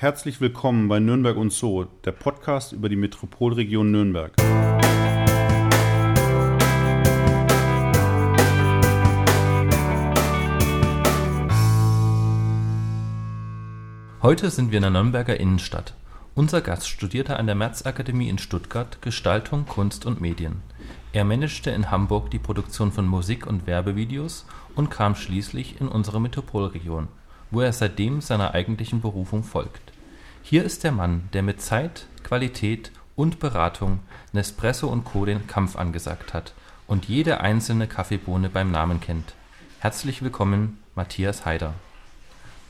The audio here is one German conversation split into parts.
Herzlich willkommen bei Nürnberg und So, der Podcast über die Metropolregion Nürnberg. Heute sind wir in der Nürnberger Innenstadt. Unser Gast studierte an der Märzakademie in Stuttgart Gestaltung, Kunst und Medien. Er managte in Hamburg die Produktion von Musik und Werbevideos und kam schließlich in unsere Metropolregion, wo er seitdem seiner eigentlichen Berufung folgt. Hier ist der Mann, der mit Zeit, Qualität und Beratung Nespresso und Co. den Kampf angesagt hat und jede einzelne Kaffeebohne beim Namen kennt. Herzlich willkommen, Matthias Haider.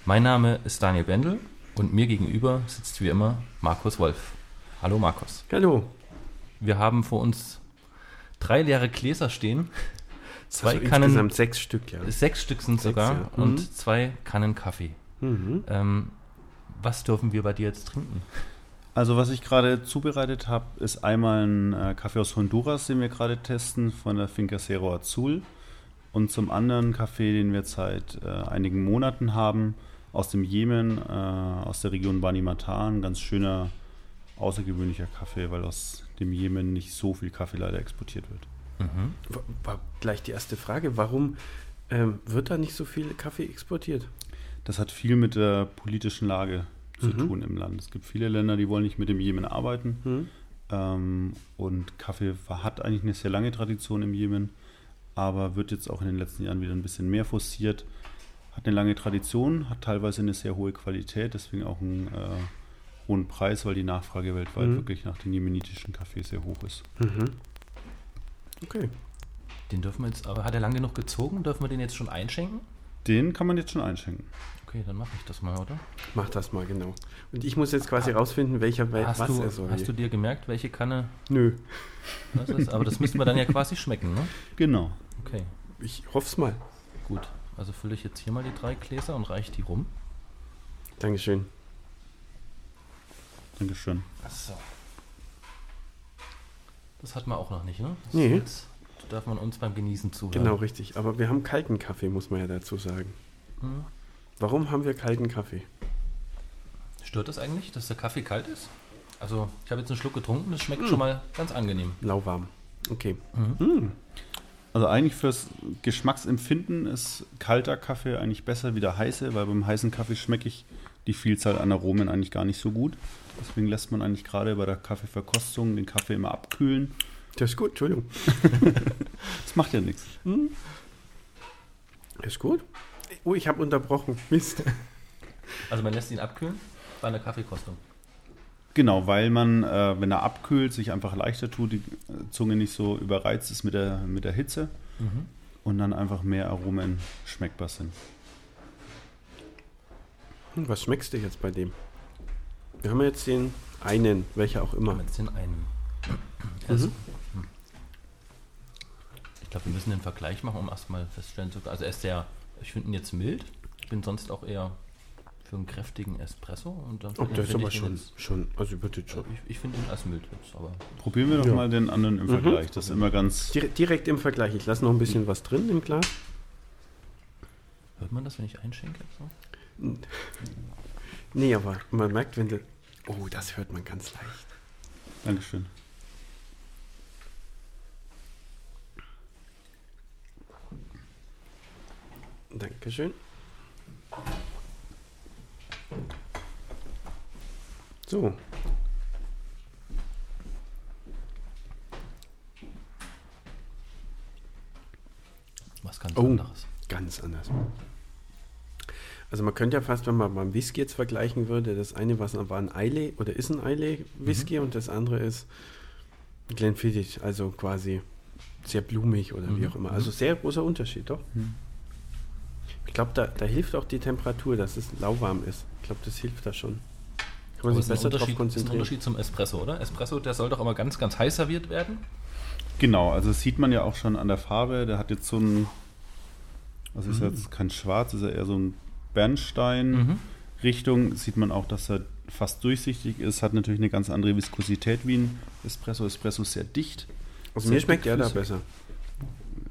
Mein Name ist Daniel Bendel und mir gegenüber sitzt wie immer Markus Wolf. Hallo Markus. Hallo. Wir haben vor uns drei leere Gläser stehen. Zwei also Kannen. Insgesamt sechs Stück, ja. Sechs Stück sind Sechs, sogar ja. und Mhm. zwei Kannen Kaffee. Mhm. Ähm, was dürfen wir bei dir jetzt trinken? Also was ich gerade zubereitet habe, ist einmal ein äh, Kaffee aus Honduras, den wir gerade testen, von der Finca Cerro Azul. Und zum anderen Kaffee, den wir seit äh, einigen Monaten haben, aus dem Jemen, äh, aus der Region Bani Matan. Ein ganz schöner, außergewöhnlicher Kaffee, weil aus dem Jemen nicht so viel Kaffee leider exportiert wird. Mhm. War, gleich die erste Frage. Warum ähm, wird da nicht so viel Kaffee exportiert? Das hat viel mit der politischen Lage zu Mhm. tun im Land. Es gibt viele Länder, die wollen nicht mit dem Jemen arbeiten. Hm? Ähm, und Kaffee hat eigentlich eine sehr lange Tradition im Jemen, aber wird jetzt auch in den letzten Jahren wieder ein bisschen mehr forciert. Hat eine lange Tradition, hat teilweise eine sehr hohe Qualität, deswegen auch einen äh, hohen Preis, weil die Nachfrage weltweit Mhm. wirklich nach den jemenitischen Kaffee sehr hoch ist. Okay. Den dürfen wir jetzt, aber hat er lang genug gezogen? Dürfen wir den jetzt schon einschenken? Den kann man jetzt schon einschenken. Okay, dann mache ich das mal, oder? Mach das mal genau. Und ich muss jetzt quasi rausfinden, welcher we- Hast, was du, er soll. hast du dir gemerkt, welche Kanne Nö. das ist? Aber das müssten wir dann ja quasi schmecken, ne? Genau. Okay, Ich hoff's mal. gut. Also fülle ich jetzt hier mal die drei Gläser und reiche die rum. Dankeschön. Dankeschön. Achso. Das hat man auch noch nicht, ne? Das Nee. Jetzt darf man uns beim Genießen zuhören. Genau, richtig. Aber wir haben kalten Kaffee, muss man ja dazu sagen. Hm. Warum haben wir kalten Kaffee? Stört das eigentlich, dass der Kaffee kalt ist? Also, ich habe jetzt einen Schluck getrunken, das Hm. schmeckt schon mal ganz angenehm. Lauwarm. Okay. Mhm. Hm. Also eigentlich fürs Geschmacksempfinden ist kalter Kaffee eigentlich besser wie der heiße, weil beim heißen Kaffee schmecke ich die Vielzahl an Aromen eigentlich gar nicht so gut. Deswegen lässt man eigentlich gerade bei der Kaffeeverkostung den Kaffee immer abkühlen. Das ist gut, Entschuldigung. Das macht ja nichts. Das ist gut. Oh, ich habe unterbrochen. Mist. Also, man lässt ihn abkühlen bei einer Kaffeekostung. Genau, weil man, äh, wenn er abkühlt, sich einfach leichter tut, die Zunge nicht so überreizt ist mit der, mit der Hitze Mhm. und dann einfach mehr Aromen schmeckbar sind. Hm, Was schmeckst du jetzt bei dem? Wir haben jetzt den einen, welcher auch immer. Haben jetzt den einen. Ist- Mhm. hm. Ich glaube, wir müssen den Vergleich machen, um erstmal feststellen zu können. Also, er ist sehr, ich finde ihn jetzt mild. Ich bin sonst auch eher für einen kräftigen Espresso. Und dann Oh, der ist ich aber schon, Jetzt, schon, also jetzt schon. ich ich finde ihn als mild jetzt, aber Probieren wir doch Ja. mal den anderen im Mhm. Vergleich. Das ist immer ganz. Dire- Direkt im Vergleich. Ich lasse noch ein bisschen was drin im Glas. hört man das, wenn ich einschenke? So? Nee, aber man merkt, wenn du. Oh, das hört man ganz leicht. Dankeschön. Dankeschön. So, Was ganz Oh. anderes. ganz anders. Also man könnte ja fast, wenn man beim Whisky jetzt vergleichen würde, das eine was war ein Eile oder ist ein Eile Whisky und das andere ist Glenfiddich, also quasi sehr blumig oder wie Mhm. auch immer. Also sehr großer Unterschied, doch. Mhm. Ich glaube, da, da hilft auch die Temperatur, dass es lauwarm ist. Ich glaube, das hilft da schon. Kann man Aber sich ist ein besser Unterschied, darauf ist ein konzentrieren. Unterschied zum Espresso, oder? Espresso, der soll doch immer ganz, ganz heiß serviert werden. Genau, also das sieht man ja auch schon an der Farbe. Der hat jetzt so ein, also ist Mhm. jetzt kein Schwarz, ist ja eher so ein Bernstein-Richtung. Sieht man auch, dass er fast durchsichtig ist. Hat natürlich eine ganz andere Viskosität wie ein Espresso. Espresso ist sehr dicht. Also mir schmeckt der da besser.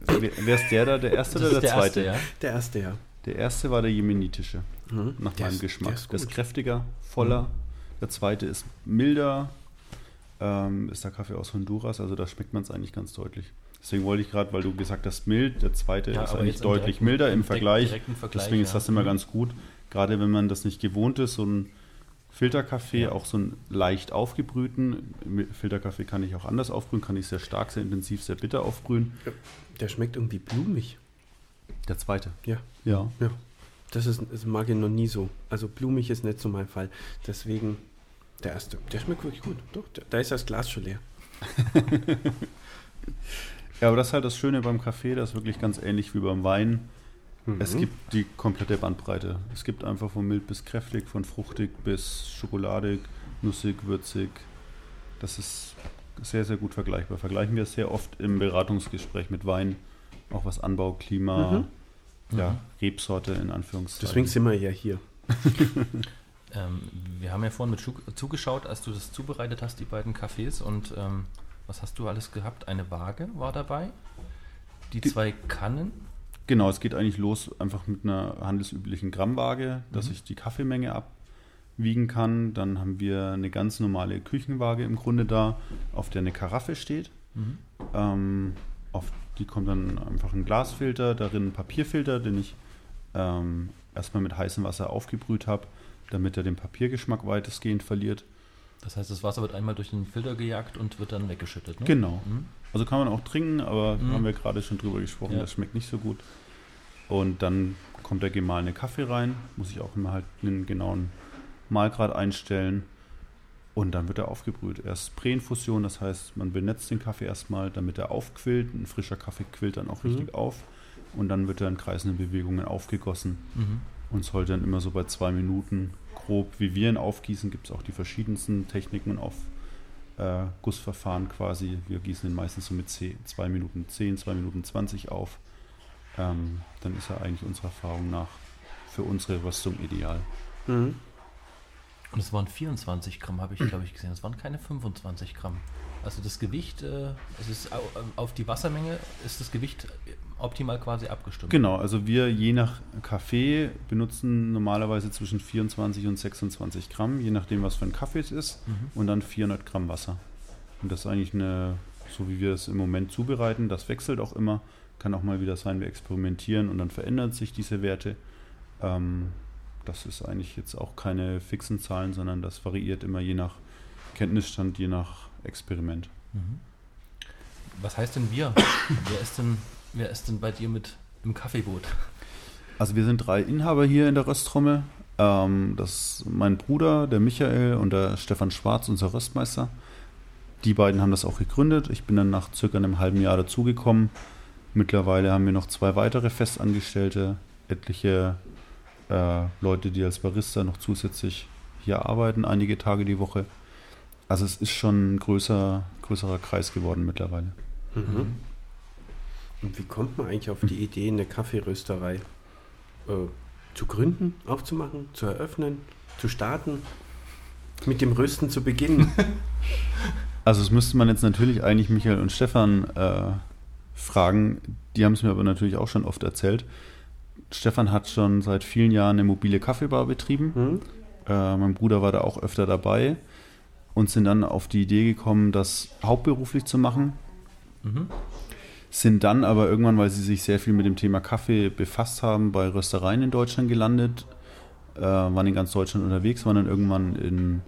Wer, wer ist der da? Der erste Das oder der, der zweite? erste, ja. Der erste, ja. Der erste war der jemenitische. mhm. nach der meinem ist, Geschmack. Der ist, der ist kräftiger, voller. Mhm. Der zweite ist milder, ähm, ist der Kaffee aus Honduras, also da schmeckt man es eigentlich ganz deutlich. Deswegen wollte ich gerade, weil du gesagt hast, mild, der zweite ja, ist eigentlich deutlich milder im Vergleich. Vergleich. Deswegen ist das immer mhm. ganz gut. Gerade wenn man das nicht gewohnt ist, so ein Filterkaffee, ja. auch so einen leicht aufgebrühten. Filterkaffee kann ich auch anders aufbrühen, kann ich sehr stark, sehr intensiv, sehr bitter aufbrühen. Der schmeckt irgendwie blumig. Der zweite? Ja. Ja. ja. Das, ist, das mag ich noch nie so. Also blumig ist nicht so mein Fall. Deswegen der erste. Der schmeckt wirklich gut. Doch, da ist das Glas schon leer. ja, aber das ist halt das Schöne beim Kaffee, das ist wirklich ganz ähnlich wie beim Wein. Mhm. Es gibt die komplette Bandbreite. Es gibt einfach von mild bis kräftig, von fruchtig bis schokoladig, nussig, würzig. Das ist sehr, sehr gut vergleichbar. Vergleichen wir sehr oft im Beratungsgespräch mit Wein, auch was Anbau, Klima, mhm. ja, mhm. Rebsorte in Anführungszeichen. Deswegen sind wir ja hier. ähm, wir haben ja vorhin mit zugeschaut, als du das zubereitet hast, die beiden Kaffees. Und ähm, was hast du alles gehabt? Eine Waage war dabei, die zwei Kannen Genau, es geht eigentlich los einfach mit einer handelsüblichen Grammwaage, dass mhm. ich die Kaffeemenge abwiegen kann. Dann haben wir eine ganz normale Küchenwaage im Grunde da, auf der eine Karaffe steht. Mhm. Ähm, auf die kommt dann einfach ein Glasfilter, darin ein Papierfilter, den ich ähm, erstmal mit heißem Wasser aufgebrüht habe, damit er den Papiergeschmack weitestgehend verliert. Das heißt, das Wasser wird einmal durch den Filter gejagt und wird dann weggeschüttet. Ne? Genau. Mhm. Also kann man auch trinken, aber mhm. haben wir gerade schon drüber gesprochen, ja. das schmeckt nicht so gut. Und dann kommt der gemahlene Kaffee rein, muss ich auch immer halt einen genauen Mahlgrad einstellen. Und dann wird er aufgebrüht. Erst Präinfusion, das heißt, man benetzt den Kaffee erstmal, damit er aufquillt. Ein frischer Kaffee quillt dann auch mhm. richtig auf. Und dann wird er in kreisenden Bewegungen aufgegossen und sollte dann immer so bei zwei Minuten grob, wie wir ihn aufgießen, gibt es auch die verschiedensten Techniken auf äh, Gussverfahren quasi. Wir gießen ihn meistens so mit 2 Minuten 10, 2 Minuten 20 auf. Ähm, dann ist er eigentlich unserer Erfahrung nach für unsere Röstung ideal. Mhm. Und es waren 24 Gramm, habe ich, glaube ich, gesehen. Es waren keine 25 Gramm. Also das Gewicht, äh, es ist auf die Wassermenge ist das Gewicht optimal quasi abgestimmt. Genau, also wir je nach Kaffee benutzen normalerweise zwischen 24 und 26 Gramm, je nachdem, was für ein Kaffee es ist, mhm. und dann 400 Gramm Wasser. Und das ist eigentlich eine, so wie wir es im Moment zubereiten, das wechselt auch immer. Kann auch mal wieder sein, wir experimentieren und dann verändern sich diese Werte. Ähm, das ist eigentlich jetzt auch keine fixen Zahlen, sondern das variiert immer je nach Kenntnisstand, je nach Experiment. Mhm. Was heißt denn wir? wer, ist denn, wer ist denn bei dir mit im Kaffeeboot? Also wir sind drei Inhaber hier in der Rösttrommel. Ähm, das ist mein Bruder, der Michael und der Stefan Schwarz, unser Röstmeister. Die beiden haben das auch gegründet. Ich bin dann nach circa einem halben Jahr dazugekommen. Mittlerweile haben wir noch zwei weitere Festangestellte, etliche äh, Leute, die als Barista noch zusätzlich hier arbeiten, einige Tage die Woche. Also es ist schon ein größer, größerer Kreis geworden mittlerweile. Mhm. Und wie kommt man eigentlich auf die Idee, eine Kaffeerösterei äh, zu gründen, aufzumachen, zu eröffnen, zu starten, mit dem Rösten zu beginnen? Also es müsste man jetzt natürlich eigentlich Michael und Stefan äh, fragen. Die haben es mir aber natürlich auch schon oft erzählt. Stefan hat schon seit vielen Jahren eine mobile Kaffeebar betrieben. Mhm. Äh, mein Bruder war da auch öfter dabei und sind dann auf die Idee gekommen, das hauptberuflich zu machen. Mhm. Sind dann aber irgendwann, weil sie sich sehr viel mit dem Thema Kaffee befasst haben, bei Röstereien in Deutschland gelandet, äh, waren in ganz Deutschland unterwegs, waren dann irgendwann in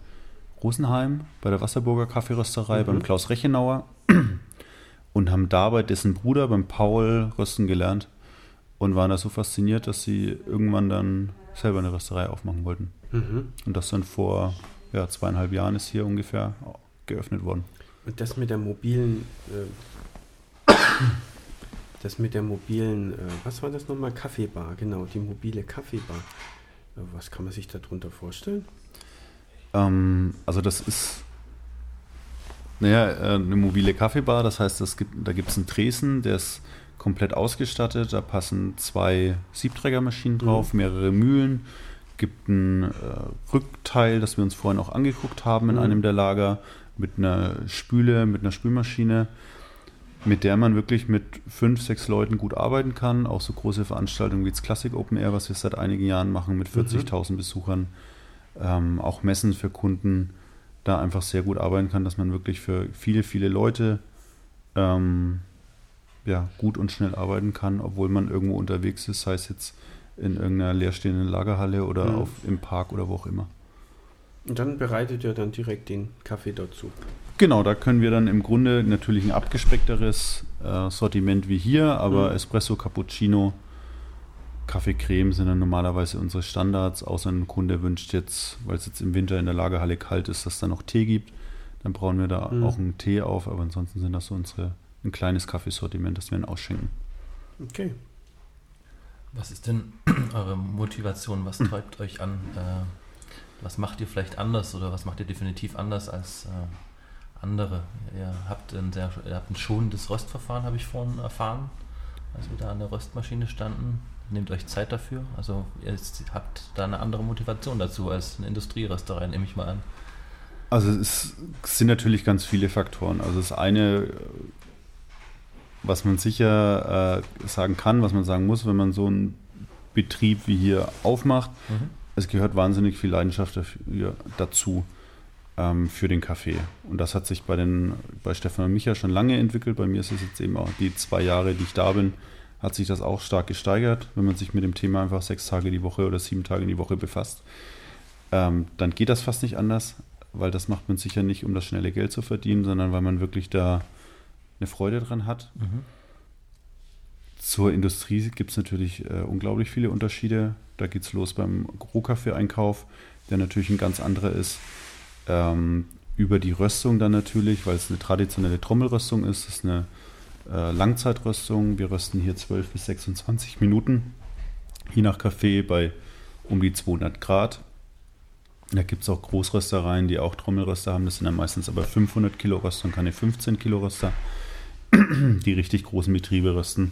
Rosenheim bei der Wasserburger Kaffeerösterei mhm. beim Klaus Rechenauer und haben dabei dessen Bruder beim Paul rösten gelernt und waren da so fasziniert, dass sie irgendwann dann selber eine Rösterei aufmachen wollten. Mhm. Und das dann vor ja, zweieinhalb Jahren ist hier ungefähr geöffnet worden. Und das mit der mobilen, äh, das mit der mobilen, äh, was war das nochmal? Kaffeebar, genau, die mobile Kaffeebar. Äh, was kann man sich darunter vorstellen? Ähm, also das ist, naja, äh, eine mobile Kaffeebar, das heißt, das gibt, da gibt es einen Tresen, der ist komplett ausgestattet, da passen zwei Siebträgermaschinen drauf, mhm. mehrere Mühlen, gibt ein äh, Rückteil, das wir uns vorhin auch angeguckt haben in mhm. einem der Lager, mit einer Spüle, mit einer Spülmaschine. Mit der man wirklich mit fünf, sechs Leuten gut arbeiten kann. Auch so große Veranstaltungen wie das Classic Open Air, was wir seit einigen Jahren machen mit 40.000 mhm. Besuchern. Ähm, auch Messen für Kunden da einfach sehr gut arbeiten kann, dass man wirklich für viele, viele Leute ähm, ja, gut und schnell arbeiten kann, obwohl man irgendwo unterwegs ist, sei es jetzt in irgendeiner leerstehenden Lagerhalle oder mhm. auf, im Park oder wo auch immer. Und dann bereitet ihr dann direkt den Kaffee dazu. Genau, da können wir dann im Grunde natürlich ein abgespeckteres äh, Sortiment wie hier, aber mhm. Espresso, Cappuccino, Kaffee, Creme sind dann normalerweise unsere Standards, außer ein Kunde wünscht jetzt, weil es jetzt im Winter in der Lagerhalle kalt ist, dass es da noch Tee gibt. Dann brauchen wir da mhm. auch einen Tee auf, aber ansonsten sind das so unsere, ein kleines Kaffeesortiment, das wir dann ausschenken. Okay. Was ist denn eure Motivation? Was treibt euch an? Äh, was macht ihr vielleicht anders oder was macht ihr definitiv anders als äh, andere. Ihr habt ein, sehr, ihr habt ein schonendes Röstverfahren, habe ich vorhin erfahren, als wir da an der Röstmaschine standen. Nehmt euch Zeit dafür. Also ihr habt da eine andere Motivation dazu als eine Industrierösterei, nehme ich mal an. Also es sind natürlich ganz viele Faktoren. Also das eine, was man sicher äh, sagen kann, was man sagen muss, wenn man so einen Betrieb wie hier aufmacht, mhm. es gehört wahnsinnig viel Leidenschaft dafür, dazu ähm, für den Kaffee. Und das hat sich bei, den, bei Stefan und Micha schon lange entwickelt. Bei mir ist es jetzt eben auch die zwei Jahre, die ich da bin, hat sich das auch stark gesteigert. Wenn man sich mit dem Thema einfach sechs Tage die Woche oder sieben Tage die Woche befasst, ähm, dann geht das fast nicht anders, weil das macht man sicher nicht, um das schnelle Geld zu verdienen, sondern weil man wirklich da eine Freude dran hat. Mhm. Zur Industrie gibt es natürlich äh, unglaublich viele Unterschiede. Da geht es los beim Rohkaffee-Einkauf, der natürlich ein ganz anderer ist ähm, über die Röstung dann natürlich, weil es eine traditionelle Trommelröstung ist, das ist eine äh, Langzeitröstung. Wir rösten hier 12 bis 26 Minuten, je nach Kaffee bei um die 200 Grad. Da gibt es auch Großröstereien, die auch Trommelröster haben. Das sind dann meistens aber 500 Kilo Röster und keine 15 Kilo Röster, die richtig großen Betriebe rösten.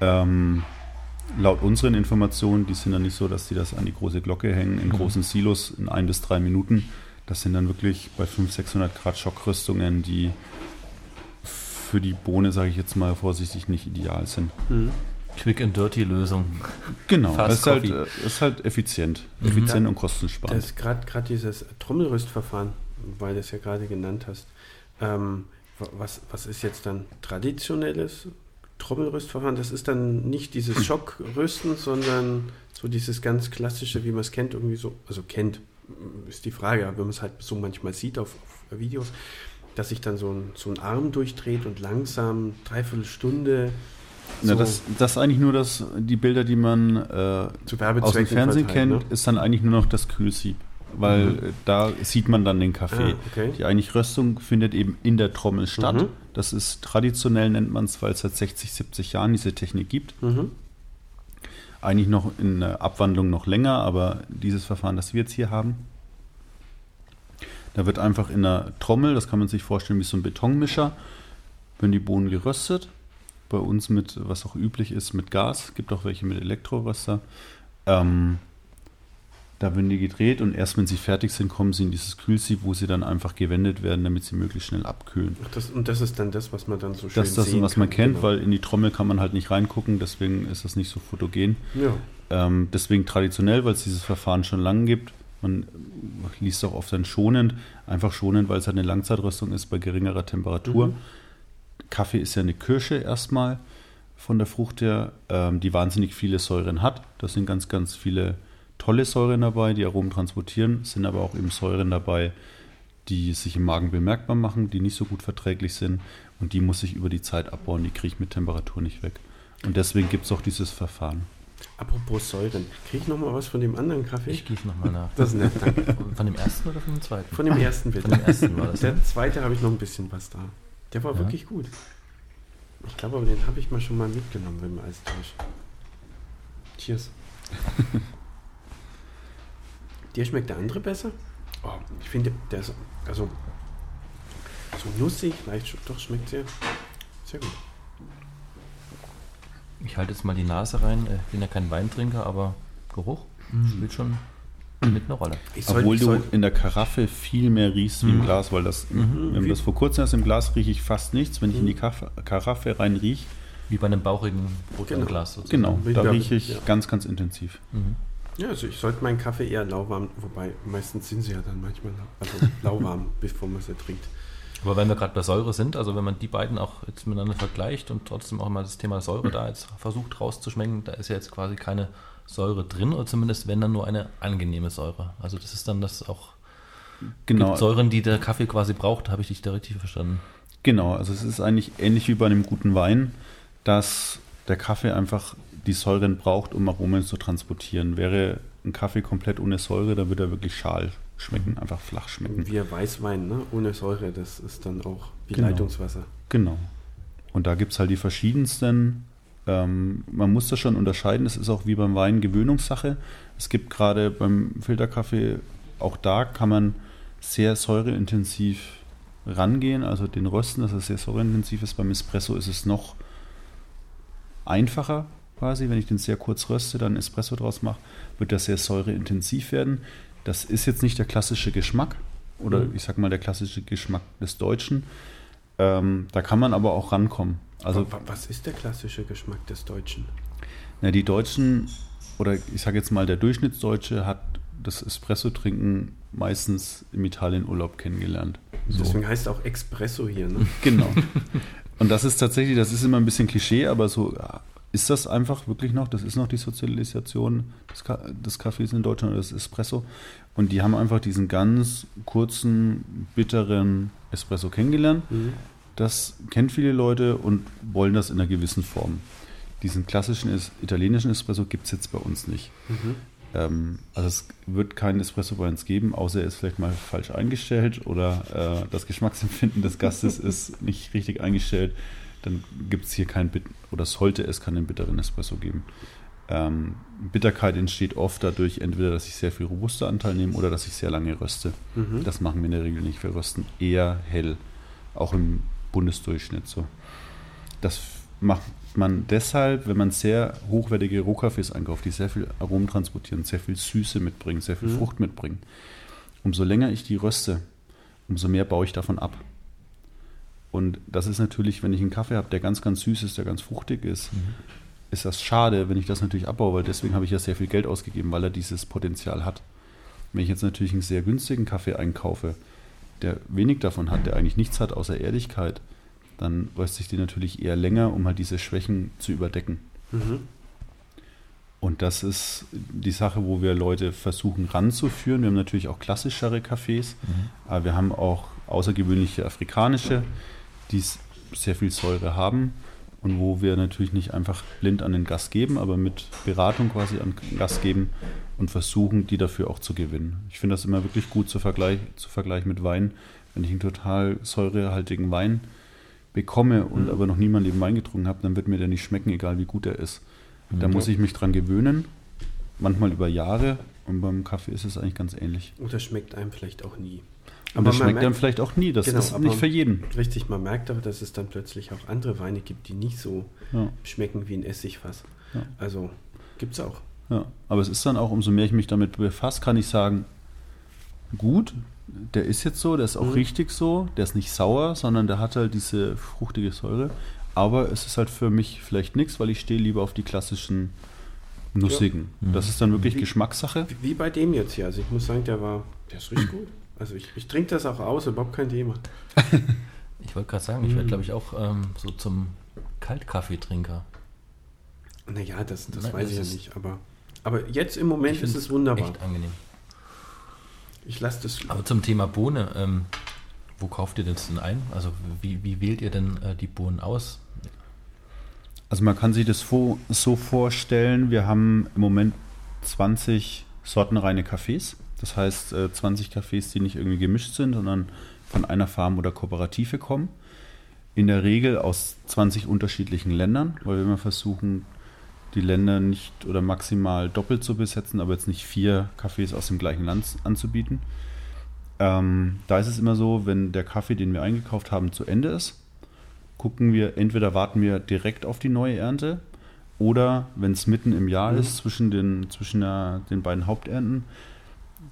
Ähm, laut unseren Informationen, die sind dann nicht so, dass die das an die große Glocke hängen, in mhm. großen Silos in ein bis drei Minuten, das sind dann wirklich bei 500, 600 Grad Schockrüstungen, die für die Bohne, sage ich jetzt mal vorsichtig, nicht ideal sind. Mhm. Quick and Dirty Lösung. Genau, es ist halt, äh, ist halt effizient. Mhm. Effizient und kostensparend. Das ist gerade dieses Trommelrüstverfahren, weil du es ja gerade genannt hast. Ähm, was, was ist jetzt dann traditionelles Trommelrüstverfahren? Das ist dann nicht dieses Schockrüsten, sondern so dieses ganz klassische, wie man es kennt, irgendwie so, also kennt, ist die Frage, wenn man es halt so manchmal sieht auf, auf Videos, dass sich dann so ein, so ein Arm durchdreht und langsam dreiviertel Stunde. So das, das ist eigentlich nur das, die Bilder, die man äh, aus dem Fernsehen kennt, ne? ist dann eigentlich nur noch das Kühlsieb. Weil mhm. da sieht man dann den Kaffee. Ah, okay. Die eigentlich Röstung findet eben in der Trommel statt. Mhm. Das ist traditionell, nennt man es, weil es seit 60, 70 Jahren diese Technik gibt. Mhm. Eigentlich noch in der Abwandlung noch länger, aber dieses Verfahren, das wir jetzt hier haben, da wird einfach in der Trommel, das kann man sich vorstellen wie so ein Betonmischer, wenn die Bohnen geröstet, bei uns mit, was auch üblich ist, mit Gas, gibt auch welche mit Elektroröster, ähm, da werden die gedreht und erst wenn sie fertig sind, kommen sie in dieses Kühlsieb, wo sie dann einfach gewendet werden, damit sie möglichst schnell abkühlen. Ach, das, und das ist dann das, was man dann so schön Das ist das, was man kennt, genau. weil in die Trommel kann man halt nicht reingucken, deswegen ist das nicht so fotogen. Ja. Ähm, deswegen traditionell, weil es dieses Verfahren schon lange gibt. Man liest auch oft dann schonend, einfach schonend, weil es halt eine Langzeitröstung ist bei geringerer Temperatur. Mhm. Kaffee ist ja eine Kirsche erstmal von der Frucht her, ähm, die wahnsinnig viele Säuren hat. Das sind ganz, ganz viele tolle Säuren dabei, die Aromen transportieren, sind aber auch eben Säuren dabei, die sich im Magen bemerkbar machen, die nicht so gut verträglich sind und die muss ich über die Zeit abbauen, die kriege ich mit Temperatur nicht weg. Und deswegen gibt es auch dieses Verfahren. Apropos Säuren, kriege ich nochmal was von dem anderen Kaffee? Ich gieße nochmal nach. Das ist nett, danke. Von dem ersten oder von dem zweiten? Von dem ersten bitte. Von dem ersten war das. Der ne? zweite habe ich noch ein bisschen was da. Der war ja. wirklich gut. Ich glaube aber, den habe ich mal schon mal mitgenommen beim Eistausch. Cheers. Dir schmeckt der andere besser? Oh, ich finde, der ist also so nussig, leicht doch schmeckt sehr, sehr gut. Ich halte jetzt mal die Nase rein. Ich bin ja kein Weintrinker, aber Geruch mhm. spielt schon mit eine Rolle. Soll, Obwohl du in der Karaffe viel mehr riechst wie im mhm. Glas, weil das, mhm. wenn das vor kurzem erst im Glas rieche ich fast nichts. Wenn ich in die mhm. Karaffe rein rieche, wie bei einem bauchigen Rotweinglas genau. sozusagen. Genau, da rieche ich ja. ganz, ganz intensiv. Mhm. Ja, also ich sollte meinen Kaffee eher lauwarm, wobei meistens sind sie ja dann manchmal also lauwarm, bevor man sie trinkt. Aber wenn wir gerade bei Säure sind, also wenn man die beiden auch jetzt miteinander vergleicht und trotzdem auch mal das Thema Säure da jetzt versucht rauszuschmecken, da ist ja jetzt quasi keine Säure drin oder zumindest wenn dann nur eine angenehme Säure. Also das ist dann das auch genau. Säuren, die der Kaffee quasi braucht, habe ich dich da richtig verstanden. Genau, also es ist eigentlich ähnlich wie bei einem guten Wein dass der Kaffee einfach die Säuren braucht, um Aromen zu transportieren. Wäre ein Kaffee komplett ohne Säure, dann würde er wirklich schal schmecken, einfach flach schmecken. Wie ein Weißwein, ne? ohne Säure, das ist dann auch wie genau. Leitungswasser. Genau. Und da gibt es halt die verschiedensten. Ähm, man muss das schon unterscheiden, das ist auch wie beim Wein Gewöhnungssache. Es gibt gerade beim Filterkaffee, auch da kann man sehr säureintensiv rangehen, also den Rösten, dass es sehr säureintensiv ist. Beim Espresso ist es noch einfacher quasi. Wenn ich den sehr kurz röste, dann Espresso draus mache, wird das sehr säureintensiv werden. Das ist jetzt nicht der klassische Geschmack oder mhm. ich sag mal der klassische Geschmack des Deutschen. Ähm, da kann man aber auch rankommen. Also, was ist der klassische Geschmack des Deutschen? Na, die Deutschen oder ich sage jetzt mal der Durchschnittsdeutsche hat das Espresso-Trinken meistens im Italien-Urlaub kennengelernt. So. Deswegen heißt es auch Espresso hier, ne? Genau. Und das ist tatsächlich, das ist immer ein bisschen Klischee, aber so ist das einfach wirklich noch, das ist noch die Sozialisation des, Ka des Kaffees in Deutschland oder des Espresso. Und die haben einfach diesen ganz kurzen, bitteren Espresso kennengelernt. Mhm. Das kennt viele Leute und wollen das in einer gewissen Form. Diesen klassischen italienischen Espresso gibt es jetzt bei uns nicht. Mhm. Ähm, also es wird keinen Espresso bei uns geben, außer er ist vielleicht mal falsch eingestellt oder äh, das Geschmacksempfinden des Gastes ist nicht richtig eingestellt. Dann gibt es hier keinen Bit oder sollte es keinen bitteren Espresso geben. Ähm, Bitterkeit entsteht oft dadurch, entweder, dass ich sehr viel robuster Anteil nehme oder dass ich sehr lange röste. Mhm. Das machen wir in der Regel nicht. Wir rösten eher hell, auch im Bundesdurchschnitt so. Das macht man deshalb, wenn man sehr hochwertige Rohkaffees einkauft, die sehr viel Aromen transportieren, sehr viel Süße mitbringen, sehr viel mhm. Frucht mitbringen, umso länger ich die röste, umso mehr baue ich davon ab. Und das ist natürlich, wenn ich einen Kaffee habe, der ganz, ganz süß ist, der ganz fruchtig ist, mhm. ist das schade, wenn ich das natürlich abbaue, weil deswegen habe ich ja sehr viel Geld ausgegeben, weil er dieses Potenzial hat. Wenn ich jetzt natürlich einen sehr günstigen Kaffee einkaufe, der wenig davon hat, der eigentlich nichts hat außer Ehrlichkeit, dann röste ich die natürlich eher länger, um halt diese Schwächen zu überdecken. Mhm. Und das ist die Sache, wo wir Leute versuchen ranzuführen. Wir haben natürlich auch klassischere Cafés, mhm. aber wir haben auch außergewöhnliche afrikanische, die sehr viel Säure haben und wo wir natürlich nicht einfach blind an den Gast geben, aber mit Beratung quasi an den Gast geben und versuchen, die dafür auch zu gewinnen. Ich finde das immer wirklich gut zu, vergleich, zu vergleichen mit Wein. Wenn ich einen total säurehaltigen Wein bekomme und mhm. aber noch niemand eben Wein getrunken habe, dann wird mir der nicht schmecken, egal wie gut er ist. Mhm. Da muss ich mich dran gewöhnen, manchmal über Jahre und beim Kaffee ist es eigentlich ganz ähnlich. Und das schmeckt einem vielleicht auch nie. Und das schmeckt einem vielleicht auch nie, das genau, ist nicht für jeden. Richtig, man merkt aber, dass es dann plötzlich auch andere Weine gibt, die nicht so ja. schmecken wie ein Essigfass. Ja. Also gibt es auch. Ja, aber es ist dann auch, umso mehr ich mich damit befasse, kann ich sagen, gut, der ist jetzt so, der ist auch mhm. richtig so, der ist nicht sauer, sondern der hat halt diese fruchtige Säure. Aber es ist halt für mich vielleicht nichts, weil ich stehe lieber auf die klassischen Nussigen. Ja. Das ist dann wirklich wie, Geschmackssache. Wie bei dem jetzt hier. Also ich muss sagen, der war, der ist richtig gut. Also ich, ich trinke das auch aus, überhaupt kein Thema. ich wollte gerade sagen, ich werde mhm. glaube ich auch ähm, so zum Kaltkaffeetrinker. Naja, das, das Nein, weiß das ich ja nicht. Aber, aber jetzt im Moment ist es wunderbar. Echt angenehm. Ich lasse das. Aber zum Thema Bohne, ähm, wo kauft ihr das denn ein? Also wie, wie wählt ihr denn äh, die Bohnen aus? Also man kann sich das so vorstellen, wir haben im Moment 20 sortenreine Cafés. Das heißt äh, 20 Cafés, die nicht irgendwie gemischt sind, sondern von einer Farm oder Kooperative kommen. In der Regel aus 20 unterschiedlichen Ländern, weil wir immer versuchen, die Länder nicht oder maximal doppelt zu besetzen, aber jetzt nicht vier Kaffees aus dem gleichen Land anzubieten. Ähm, da ist es immer so, wenn der Kaffee, den wir eingekauft haben, zu Ende ist, gucken wir, entweder warten wir direkt auf die neue Ernte oder wenn es mitten im Jahr mhm. ist, zwischen, den, zwischen der, den beiden Haupternten,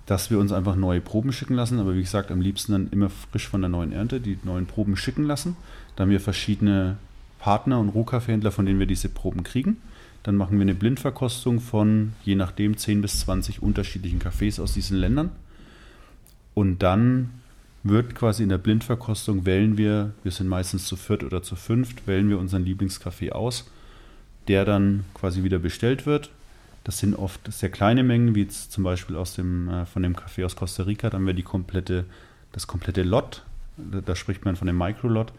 dass wir uns einfach neue Proben schicken lassen. Aber wie gesagt, am liebsten dann immer frisch von der neuen Ernte die neuen Proben schicken lassen. Da haben wir verschiedene Partner und Rohkaffeehändler, von denen wir diese Proben kriegen. Dann machen wir eine Blindverkostung von je nachdem 10 bis 20 unterschiedlichen Kaffees aus diesen Ländern. Und dann wird quasi in der Blindverkostung wählen wir, wir sind meistens zu viert oder zu fünft, wählen wir unseren Lieblingskaffee aus, der dann quasi wieder bestellt wird. Das sind oft sehr kleine Mengen, wie jetzt zum Beispiel aus dem, äh, von dem Kaffee aus Costa Rica. Da haben wir die komplette, das komplette Lot, da, da spricht man von dem Microlot,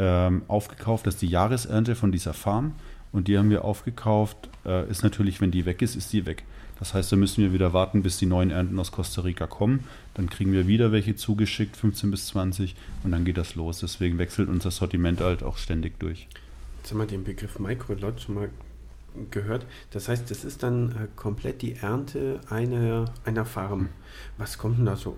ähm, aufgekauft. Das ist die Jahresernte von dieser Farm. Und die haben wir aufgekauft. Äh, ist natürlich, wenn die weg ist, ist die weg. Das heißt, da müssen wir wieder warten, bis die neuen Ernten aus Costa Rica kommen. Dann kriegen wir wieder welche zugeschickt, 15 bis 20, und dann geht das los. Deswegen wechselt unser Sortiment halt auch ständig durch. Jetzt haben wir den Begriff Microlot schon mal gehört. Das heißt, das ist dann äh, komplett die Ernte einer, einer Farm. Was kommt denn da so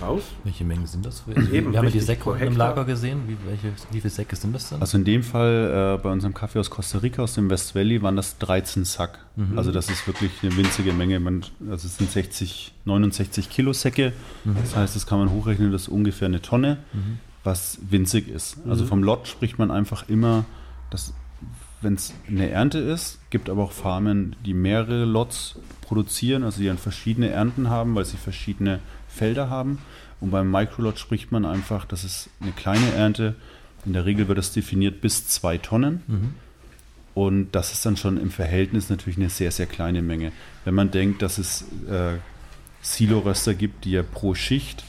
raus? Welche Mengen sind das? Für? Also Eben, wir haben ja die Säcke im Lager gesehen. Wie, welche, wie viele Säcke sind das denn? Also in dem Fall äh, bei unserem Kaffee aus Costa Rica, aus dem West Valley, waren das 13 Sack. Mhm. Also das ist wirklich eine winzige Menge. Man, also es sind 60, 69 Kilo Säcke. Mhm. Das heißt, das kann man hochrechnen, das ist ungefähr eine Tonne, mhm. was winzig ist. Also mhm. vom Lot spricht man einfach immer, dass wenn es eine Ernte ist, gibt aber auch Farmen, die mehrere Lots produzieren, also die dann verschiedene Ernten haben, weil sie verschiedene Felder haben. Und beim Microlot spricht man einfach, das ist eine kleine Ernte. In der Regel wird das definiert bis zwei Tonnen. Mhm. Und das ist dann schon im Verhältnis natürlich eine sehr, sehr kleine Menge. Wenn man denkt, dass es äh, Silo-Röster gibt, die ja pro Schicht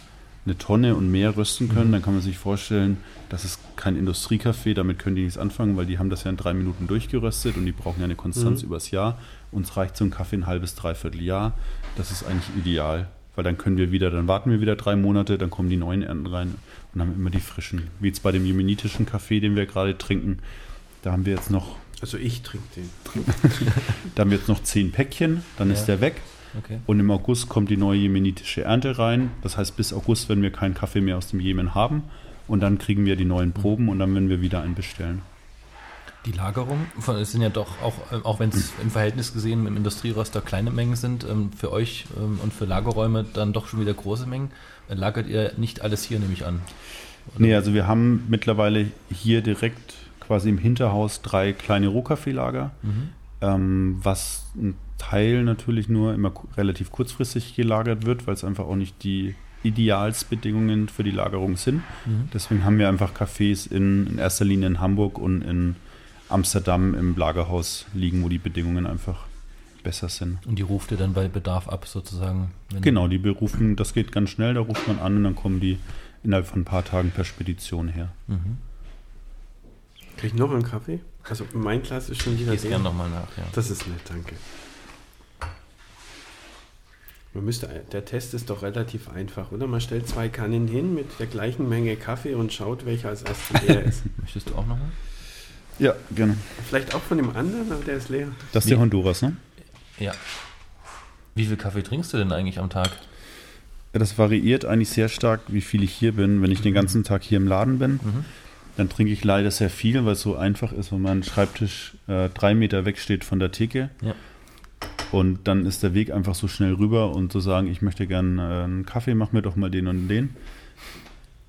eine Tonne und mehr rösten können, mhm. dann kann man sich vorstellen, das ist kein Industriekaffee, damit können die nichts anfangen, weil die haben das ja in drei Minuten durchgeröstet und die brauchen ja eine Konstanz mhm. übers Jahr. Uns reicht so ein Kaffee ein halbes, dreiviertel Jahr. Das ist eigentlich ideal weil dann können wir wieder, dann warten wir wieder drei Monate, dann kommen die neuen Ernten rein und haben immer die frischen. Wie jetzt bei dem jemenitischen Kaffee, den wir gerade trinken, da haben wir jetzt noch. Also ich trinke den. da haben wir jetzt noch zehn Päckchen, dann ja. ist der weg. Okay. Und im August kommt die neue jemenitische Ernte rein. Das heißt, bis August werden wir keinen Kaffee mehr aus dem Jemen haben. Und dann kriegen wir die neuen Proben und dann werden wir wieder einen bestellen. Die Lagerung, es sind ja doch auch, äh, auch wenn es im Verhältnis gesehen im Industrieröster kleine Mengen sind, ähm, für euch ähm, und für Lagerräume dann doch schon wieder große Mengen. Äh, lagert ihr nicht alles hier, nehme ich an? Oder? Nee, also wir haben mittlerweile hier direkt quasi im Hinterhaus drei kleine Rohkaffeelager, mhm. ähm, was ein Teil natürlich nur immer relativ kurzfristig gelagert wird, weil es einfach auch nicht die Idealsbedingungen für die Lagerung sind. Mhm. Deswegen haben wir einfach Cafés in, in erster Linie in Hamburg und in Amsterdam im Lagerhaus liegen, wo die Bedingungen einfach besser sind. Und die ruft ihr dann bei Bedarf ab sozusagen? genau, die berufen, das geht ganz schnell, da ruft man an und dann kommen die innerhalb von ein paar Tagen per Spedition her. Mhm. Krieg ich noch einen Kaffee? Also mein Glas ist schon wieder. Ich gerne nochmal nach, ja. Das ist nett, danke. Man müsste, der Test ist doch relativ einfach, oder? Man stellt zwei Kannen hin mit der gleichen Menge Kaffee und schaut, welcher als erstes leer ist. Möchtest du auch nochmal? Ja, gerne. Vielleicht auch von dem anderen, aber der ist leer. Das ist der Honduras, ne? Ja. Wie viel Kaffee trinkst du denn eigentlich am Tag? Das variiert eigentlich sehr stark, wie viel ich hier bin. Wenn ich den ganzen Tag hier im Laden bin, mhm. dann trinke ich leider sehr viel, weil es so einfach ist, wenn mein Schreibtisch äh, drei Meter weg steht von der Theke. Ja. Und dann ist der Weg einfach so schnell rüber und zu sagen, ich möchte gerne äh, einen Kaffee, mach mir doch mal den und den.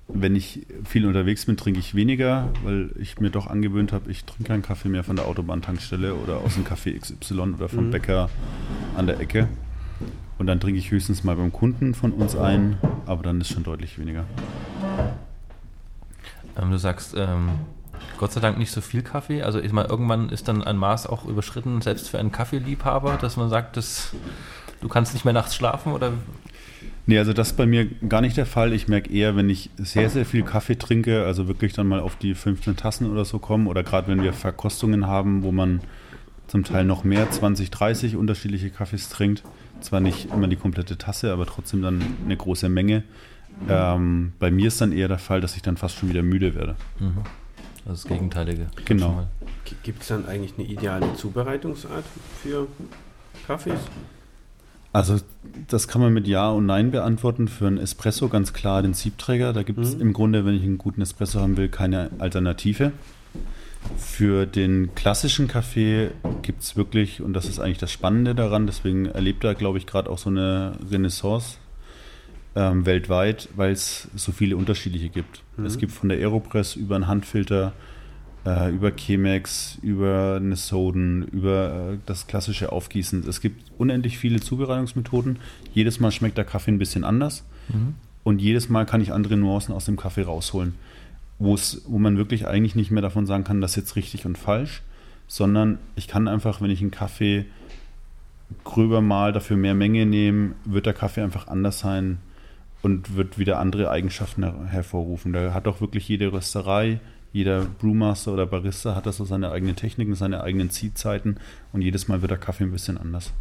Wenn ich viel unterwegs bin, trinke ich weniger, weil ich mir doch angewöhnt habe, ich trinke keinen Kaffee mehr von der Autobahntankstelle oder aus dem Café XY oder vom mhm. Bäcker an der Ecke. Und dann trinke ich höchstens mal beim Kunden von uns ein, aber dann ist schon deutlich weniger. Ähm, du sagst, ähm, Gott sei Dank nicht so viel Kaffee. Also ich meine, irgendwann ist dann ein Maß auch überschritten, selbst für einen Kaffeeliebhaber, dass man sagt, dass du kannst nicht mehr nachts schlafen oder Nee, also das ist bei mir gar nicht der Fall. Ich merke eher, wenn ich sehr, sehr viel Kaffee trinke, also wirklich dann mal auf die 15 Tassen oder so kommen oder gerade wenn wir Verkostungen haben, wo man zum Teil noch mehr, 20, 30 unterschiedliche Kaffees trinkt. Zwar nicht immer die komplette Tasse, aber trotzdem dann eine große Menge. Ähm, bei mir ist dann eher der Fall, dass ich dann fast schon wieder müde werde. Mhm. Das Gegenteilige. Genau. Gibt es dann eigentlich eine ideale Zubereitungsart für Kaffees? Also das kann man mit Ja und Nein beantworten. Für einen Espresso ganz klar den Siebträger. Da gibt es mhm. im Grunde, wenn ich einen guten Espresso haben will, keine Alternative. Für den klassischen Kaffee gibt es wirklich, und das ist eigentlich das Spannende daran, deswegen erlebt er, glaube ich, gerade auch so eine Renaissance, ähm, weltweit, weil es so viele unterschiedliche gibt. Mhm. Es gibt von der Aeropress über einen Handfilter, äh, über Chemex, über eine Soden, über äh, das klassische Aufgießen. Es gibt unendlich viele Zubereitungsmethoden. Jedes Mal schmeckt der Kaffee ein bisschen anders Mhm. und jedes Mal kann ich andere Nuancen aus dem Kaffee rausholen, wo man wirklich eigentlich nicht mehr davon sagen kann, das ist jetzt richtig und falsch, sondern ich kann einfach, wenn ich einen Kaffee gröber mal dafür mehr Menge nehme, wird der Kaffee einfach anders sein und wird wieder andere Eigenschaften her hervorrufen. Da hat auch wirklich jede Rösterei, jeder Brewmaster oder Barista hat das so seine eigenen Techniken, seine eigenen Ziehzeiten und jedes Mal wird der Kaffee ein bisschen anders.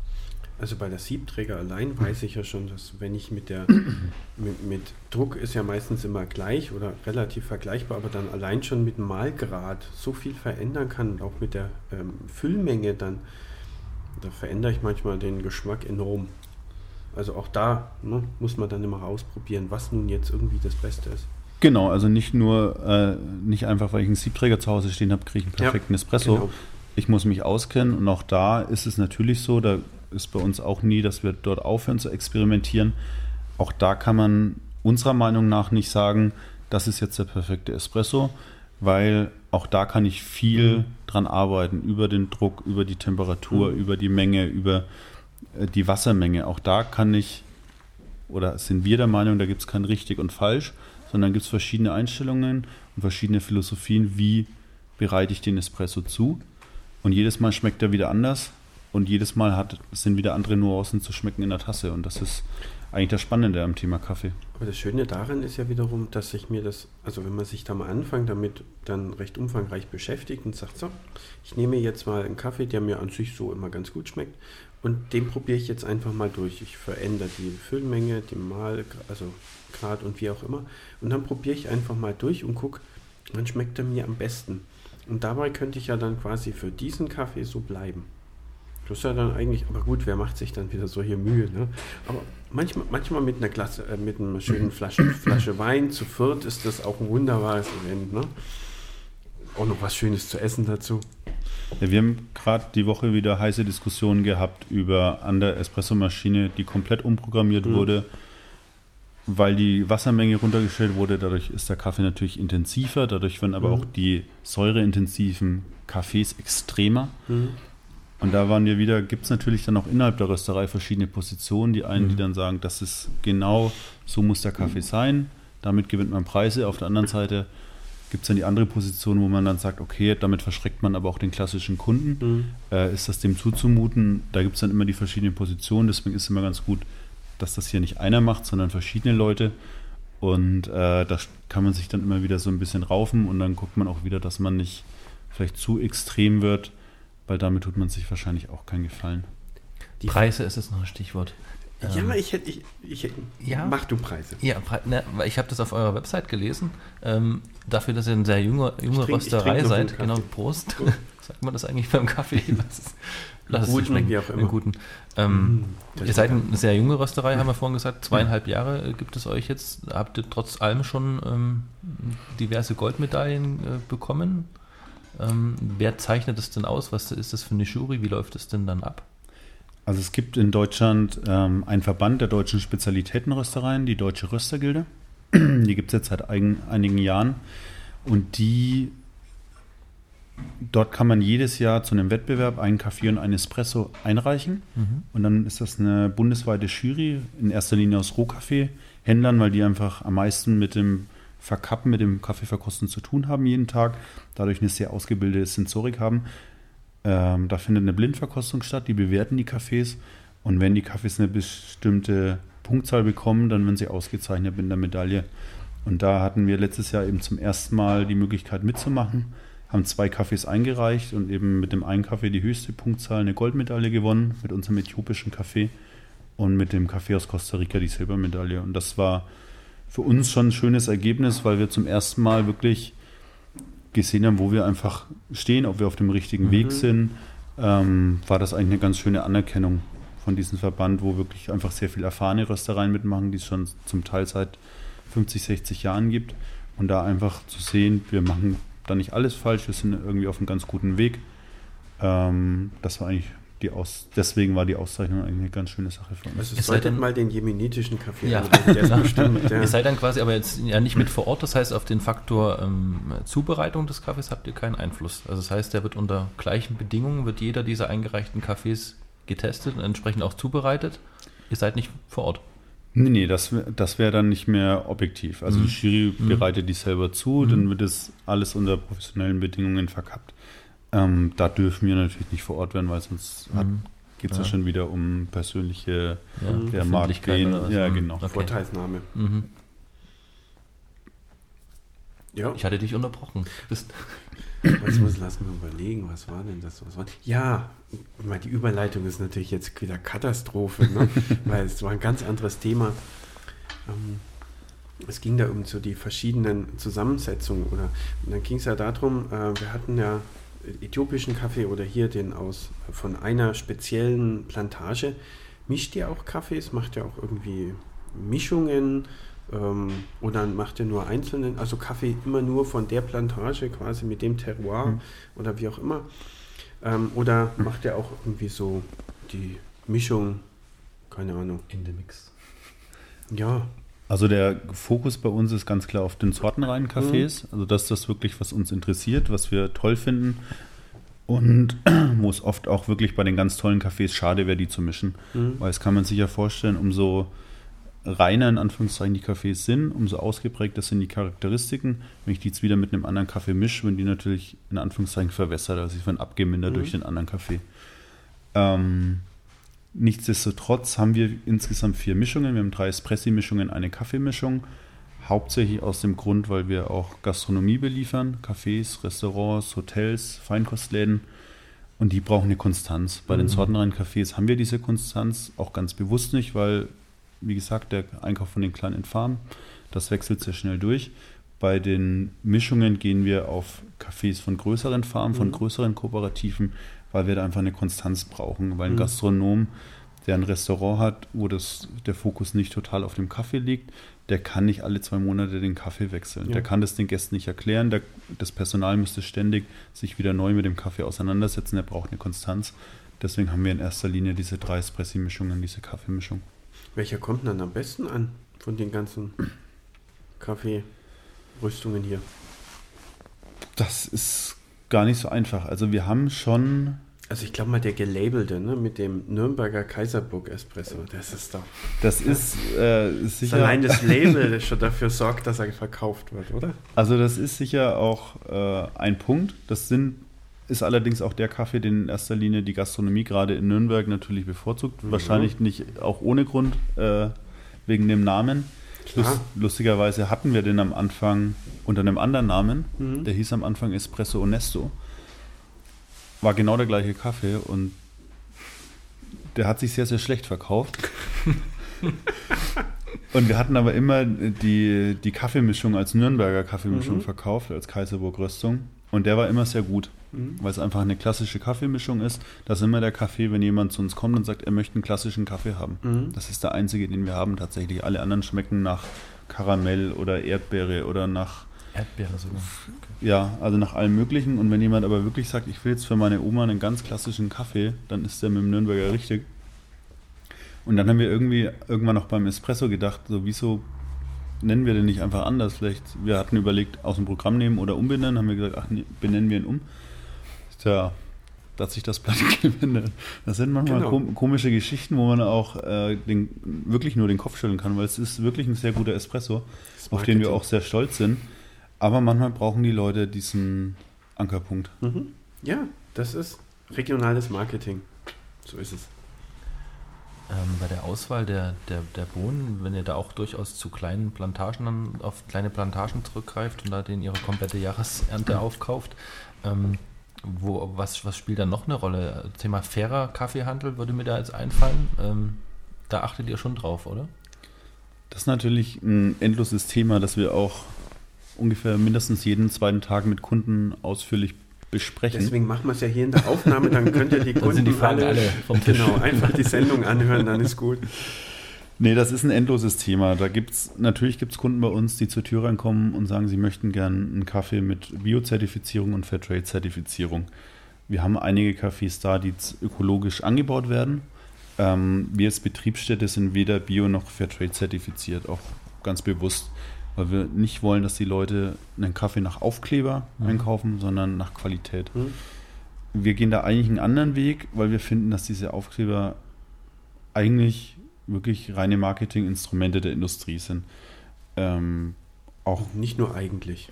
Also bei der Siebträger allein weiß ich ja schon, dass wenn ich mit der mit, mit Druck ist ja meistens immer gleich oder relativ vergleichbar, aber dann allein schon mit dem Malgrad so viel verändern kann und auch mit der ähm, Füllmenge dann, da verändere ich manchmal den Geschmack enorm. Also auch da ne, muss man dann immer ausprobieren, was nun jetzt irgendwie das Beste ist. Genau, also nicht nur, äh, nicht einfach, weil ich einen Siebträger zu Hause stehen habe, kriege ich einen Ja, perfekten Espresso. genau. Ich muss mich auskennen und auch da ist es natürlich so, da ist bei uns auch nie, dass wir dort aufhören zu experimentieren. Auch da kann man unserer Meinung nach nicht sagen, das ist jetzt der perfekte Espresso, weil auch da kann ich viel Mhm. dran arbeiten, über den Druck, über die Temperatur, Mhm. über die Menge, über die Wassermenge. Auch da kann ich, oder sind wir der Meinung, da gibt es kein richtig und falsch, sondern gibt es verschiedene Einstellungen und verschiedene Philosophien, wie bereite ich den Espresso zu. Und jedes Mal schmeckt er wieder anders und jedes Mal hat, sind wieder andere Nuancen zu schmecken in der Tasse. Und das ist eigentlich das Spannende am Thema Kaffee. Aber das Schöne daran ist ja wiederum, dass ich mir das, also wenn man sich da mal anfängt, damit dann recht umfangreich beschäftigt und sagt, so, ich nehme jetzt mal einen Kaffee, der mir an sich so immer ganz gut schmeckt und den probiere ich jetzt einfach mal durch. Ich verändere die Füllmenge, den Mal, also Grad und wie auch immer. Und dann probiere ich einfach mal durch und gucke, wann schmeckt er mir am besten. Und dabei könnte ich ja dann quasi für diesen Kaffee so bleiben. Das ist ja dann eigentlich, aber gut, wer macht sich dann wieder solche Mühe, ne? Aber manchmal, manchmal mit einer Klasse, äh, mit einer schönen Flasche, Flasche Wein zu viert ist das auch ein wunderbares Event, ne? Auch noch was Schönes zu essen dazu. Ja, wir haben gerade die Woche wieder heiße Diskussionen gehabt über an der Espressomaschine, die komplett umprogrammiert Mhm. wurde, weil die Wassermenge runtergestellt wurde. Dadurch ist der Kaffee natürlich intensiver, dadurch werden aber Mhm. auch die säureintensiven Kaffees extremer. Mhm. Und da waren wir wieder, gibt es natürlich dann auch innerhalb der Rösterei verschiedene Positionen. Die einen, die Mhm. dann sagen, das ist genau, so muss der Kaffee sein, damit gewinnt man Preise. Auf der anderen Seite gibt es dann die andere Position, wo man dann sagt, okay, damit verschreckt man aber auch den klassischen Kunden. Mhm. Äh, ist das dem zuzumuten? Da gibt es dann immer die verschiedenen Positionen, deswegen ist es immer ganz gut, dass das hier nicht einer macht, sondern verschiedene Leute. Und äh, da kann man sich dann immer wieder so ein bisschen raufen und dann guckt man auch wieder, dass man nicht vielleicht zu extrem wird, weil damit tut man sich wahrscheinlich auch keinen Gefallen. Die Preise ist jetzt noch ein Stichwort. Ja, Ähm, ich hätte, ich, ich Ja. mach du Preise. Ja, ne, weil ich habe das auf eurer Website gelesen. Ähm, dafür, dass ihr eine sehr junge, junge trink- Rösterei seid. Genau, Prost. Prost. Sagt man das eigentlich beim Kaffee? Lass es, lass es dir Guten, schmecken. wie auch immer. guten. Ähm, das ihr seid eine sehr junge Rösterei, haben wir vorhin gesagt. Zweieinhalb Jahre gibt es euch jetzt. Habt ihr trotz allem schon ähm, diverse Goldmedaillen äh, bekommen? Ähm, wer zeichnet das denn aus? Was ist das für eine Jury? Wie läuft das denn dann ab? Also es gibt in Deutschland ähm, einen Verband der deutschen Spezialitätenröstereien, die Deutsche Röstergilde. Die gibt es jetzt seit eigen, einigen Jahren. Und die, dort kann man jedes Jahr zu einem Wettbewerb einen Kaffee und einen Espresso einreichen. Und dann ist das eine bundesweite Jury, in erster Linie aus Rohkaffee-Händlern, weil die einfach am meisten mit dem Verkappen, mit dem Kaffeeverkosten zu tun haben jeden Tag, dadurch eine sehr ausgebildete Sensorik haben. Ähm, da findet eine Blindverkostung statt, die bewerten die Kaffees und wenn die Kaffees eine bestimmte Punktzahl bekommen, dann werden sie ausgezeichnet mit einer Medaille. Und da hatten wir letztes Jahr eben zum ersten Mal die Möglichkeit mitzumachen, haben zwei Kaffees eingereicht und eben mit dem einen Kaffee die höchste Punktzahl eine Goldmedaille gewonnen, mit unserem äthiopischen Kaffee und mit dem Kaffee aus Costa Rica die Silbermedaille. Und das war für uns schon ein schönes Ergebnis, weil wir zum ersten Mal wirklich gesehen haben, wo wir einfach stehen, ob wir auf dem richtigen Mhm. Weg sind, ähm, war das eigentlich eine ganz schöne Anerkennung von diesem Verband, wo wirklich einfach sehr viel erfahrene Röstereien mitmachen, die es schon zum Teil seit 50, 60 Jahren gibt. Und da einfach zu sehen, wir machen da nicht alles falsch, wir sind irgendwie auf einem ganz guten Weg. Ähm, das war eigentlich die Aus deswegen war die Auszeichnung eigentlich eine ganz schöne Sache für uns. Also Es sei solltet denn- mal den jemenitischen Kaffee Ja. der ist bestimmt. Ihr seid dann quasi aber jetzt ja nicht mit vor Ort, das heißt, auf den Faktor ähm, Zubereitung des Kaffees habt ihr keinen Einfluss. Also das heißt, der wird unter gleichen Bedingungen, wird jeder dieser eingereichten Kaffees getestet und entsprechend auch zubereitet. Ihr seid nicht vor Ort. Nee, nee, das, das wäre dann nicht mehr objektiv. Also Mhm. die Jury Mhm. bereitet die selber zu, Mhm. dann wird es alles unter professionellen Bedingungen verkappt. Ähm, da dürfen wir natürlich nicht vor Ort werden, weil sonst Mhm. geht es ja. Ja. schon wieder um persönliche Ja, der was. Ja, Mhm. genau. Okay. Vorteilsnahme. Mhm. Ja, Ich hatte dich unterbrochen. Bist, jetzt muss lassen wir überlegen, was war denn das? Was war? Ja, ich die Überleitung ist natürlich jetzt wieder Katastrophe, ne? weil es war ein ganz anderes Thema. Ähm, es ging da um so die verschiedenen Zusammensetzungen oder und dann ging es ja darum, äh, wir hatten ja äthiopischen Kaffee oder hier den aus von einer speziellen Plantage. Mischt ihr auch Kaffees? Macht ihr auch irgendwie Mischungen? Ähm, oder macht ihr nur einzelnen, also Kaffee immer nur von der Plantage, quasi mit dem Terroir Mhm. oder wie auch immer? Ähm, oder macht ihr auch irgendwie so die Mischung, keine Ahnung. in dem Mix. Ja, Also der Fokus bei uns ist ganz klar auf den sortenreinen Mhm. Cafés. Also das ist das wirklich, was uns interessiert, was wir toll finden. Und wo es oft auch wirklich bei den ganz tollen Cafés schade wäre, die zu mischen. Mhm. Weil es kann man sich ja vorstellen, umso reiner in Anführungszeichen die Cafés sind, umso ausgeprägter sind die Charakteristiken. Wenn ich die jetzt wieder mit einem anderen Kaffee mische, werden die natürlich in Anführungszeichen verwässert, also sie werden abgemindert Mhm. durch den anderen Kaffee. Ähm, nichtsdestotrotz haben wir insgesamt vier Mischungen. Wir haben drei Espressi-Mischungen, eine Kaffeemischung. Hauptsächlich aus dem Grund, weil wir auch Gastronomie beliefern, Cafés, Restaurants, Hotels, Feinkostläden. Und die brauchen eine Konstanz. Bei den Mhm. sortenreinen Cafés haben wir diese Konstanz auch ganz bewusst nicht, weil, wie gesagt, der Einkauf von den kleinen Farmen, das wechselt sehr schnell durch. Bei den Mischungen gehen wir auf Cafés von größeren Farmen, von Mhm. größeren Kooperativen, weil wir da einfach eine Konstanz brauchen. Weil ein Mhm. Gastronom, der ein Restaurant hat, wo das, der Fokus nicht total auf dem Kaffee liegt, der kann nicht alle zwei Monate den Kaffee wechseln. Ja. Der kann das den Gästen nicht erklären. Der, das Personal müsste ständig sich wieder neu mit dem Kaffee auseinandersetzen. Der braucht eine Konstanz. Deswegen haben wir in erster Linie diese drei Espressi-Mischungen, diese Kaffeemischung. Welcher kommt dann am besten an von den ganzen Kaffeerüstungen hier? Das ist gar nicht so einfach. Also wir haben schon Also ich glaube mal der gelabelte, ne, mit dem Nürnberger Kaiserburg Espresso, das ist doch Das ist äh, das sicher. allein das Label, das schon dafür sorgt, dass er verkauft wird, oder? Also das ist sicher auch äh, ein Punkt. Das sind, ist allerdings auch der Kaffee, den in erster Linie die Gastronomie gerade in Nürnberg natürlich bevorzugt. Mhm. Wahrscheinlich nicht auch ohne Grund äh, wegen dem Namen. Lust, lustigerweise hatten wir den am Anfang unter einem anderen Namen. Mhm. Der hieß am Anfang Espresso Onesto. War genau der gleiche Kaffee und der hat sich sehr, sehr schlecht verkauft. und wir hatten aber immer die, die Kaffeemischung als Nürnberger Kaffeemischung Mhm. verkauft, als Kaiserburg-Röstung. Und der war immer sehr gut, Mhm. weil es einfach eine klassische Kaffeemischung ist. Das ist immer der Kaffee, wenn jemand zu uns kommt und sagt, er möchte einen klassischen Kaffee haben. Mhm. Das ist der einzige, den wir haben tatsächlich. Alle anderen schmecken nach Karamell oder Erdbeere oder nach Erdbeere sogar. ja, also nach allem Möglichen. Und wenn jemand aber wirklich sagt, ich will jetzt für meine Oma einen ganz klassischen Kaffee, dann ist der mit dem Nürnberger richtig. Und dann haben wir irgendwie irgendwann noch beim Espresso gedacht, so wieso nennen wir den nicht einfach anders? Vielleicht, wir hatten überlegt, aus dem Programm nehmen oder umbenennen, haben wir gesagt, ach, nee, benennen wir ihn um. Tja, da hat sich das Blatt gewendet. Das sind manchmal Genau. kom komische Geschichten, wo man auch äh, den, wirklich nur den Kopf schütteln kann, weil es ist wirklich ein sehr guter Espresso, auf den wir auch sehr stolz sind. Aber manchmal brauchen die Leute diesen Ankerpunkt. Mhm. Ja, das ist regionales Marketing. So ist es. Ähm, bei der Auswahl der, der, der Bohnen, wenn ihr da auch durchaus zu kleinen Plantagen dann auf kleine Plantagen zurückgreift und da den ihre komplette Jahresernte aufkauft, ähm, wo, was, was spielt da noch eine Rolle? Thema fairer Kaffeehandel würde mir da jetzt einfallen. Ähm, da achtet ihr schon drauf, oder? Das ist natürlich ein endloses Thema, das wir auch ungefähr mindestens jeden zweiten Tag mit Kunden ausführlich besprechen. Deswegen machen wir es ja hier in der Aufnahme, dann könnt ihr die Dann Kunden sind die Fragen alle vom Tisch. Genau, einfach die Sendung anhören, dann ist gut. Nee, das ist ein endloses Thema. Da gibt's natürlich gibt's Kunden bei uns, die zur Tür reinkommen und sagen, sie möchten gern einen Kaffee mit Bio-Zertifizierung und Fairtrade-Zertifizierung. Wir haben einige Cafés da, die ökologisch angebaut werden. Ähm, wir als Betriebsstätte sind weder Bio noch Fairtrade zertifiziert, auch ganz bewusst, weil wir nicht wollen, dass die Leute einen Kaffee nach Aufkleber mhm. einkaufen, sondern nach Qualität. Mhm. Wir gehen da eigentlich einen anderen Weg, weil wir finden, dass diese Aufkleber eigentlich wirklich reine Marketinginstrumente der Industrie sind. Ähm, auch nicht nur eigentlich.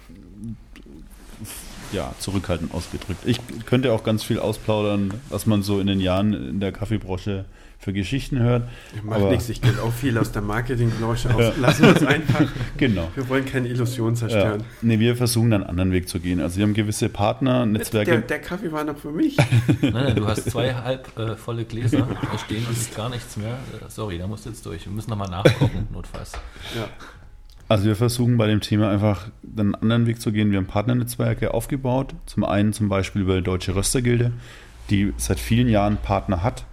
Ja, zurückhaltend ausgedrückt. Ich könnte auch ganz viel ausplaudern, was man so in den Jahren in der Kaffeebranche für Geschichten hört. Macht nichts, ich kenne auch viel aus der Marketingbranche aus. Ja. Lassen wir es einfach. Genau. Wir wollen keine Illusion zerstören. Ja. Nee, wir versuchen dann einen anderen Weg zu gehen. Also wir haben gewisse Partner, Netzwerke. Der, der Kaffee war noch für mich. nein, nein, du hast zwei halb äh, volle Gläser, da stehen und ist gar nichts mehr. Äh, sorry, da musst du jetzt durch. Wir müssen nochmal nachgucken, notfalls. Ja. Also wir versuchen bei dem Thema einfach einen anderen Weg zu gehen. Wir haben Partnernetzwerke aufgebaut. Zum einen zum Beispiel über die Deutsche Röstergilde, die seit vielen Jahren Partner hat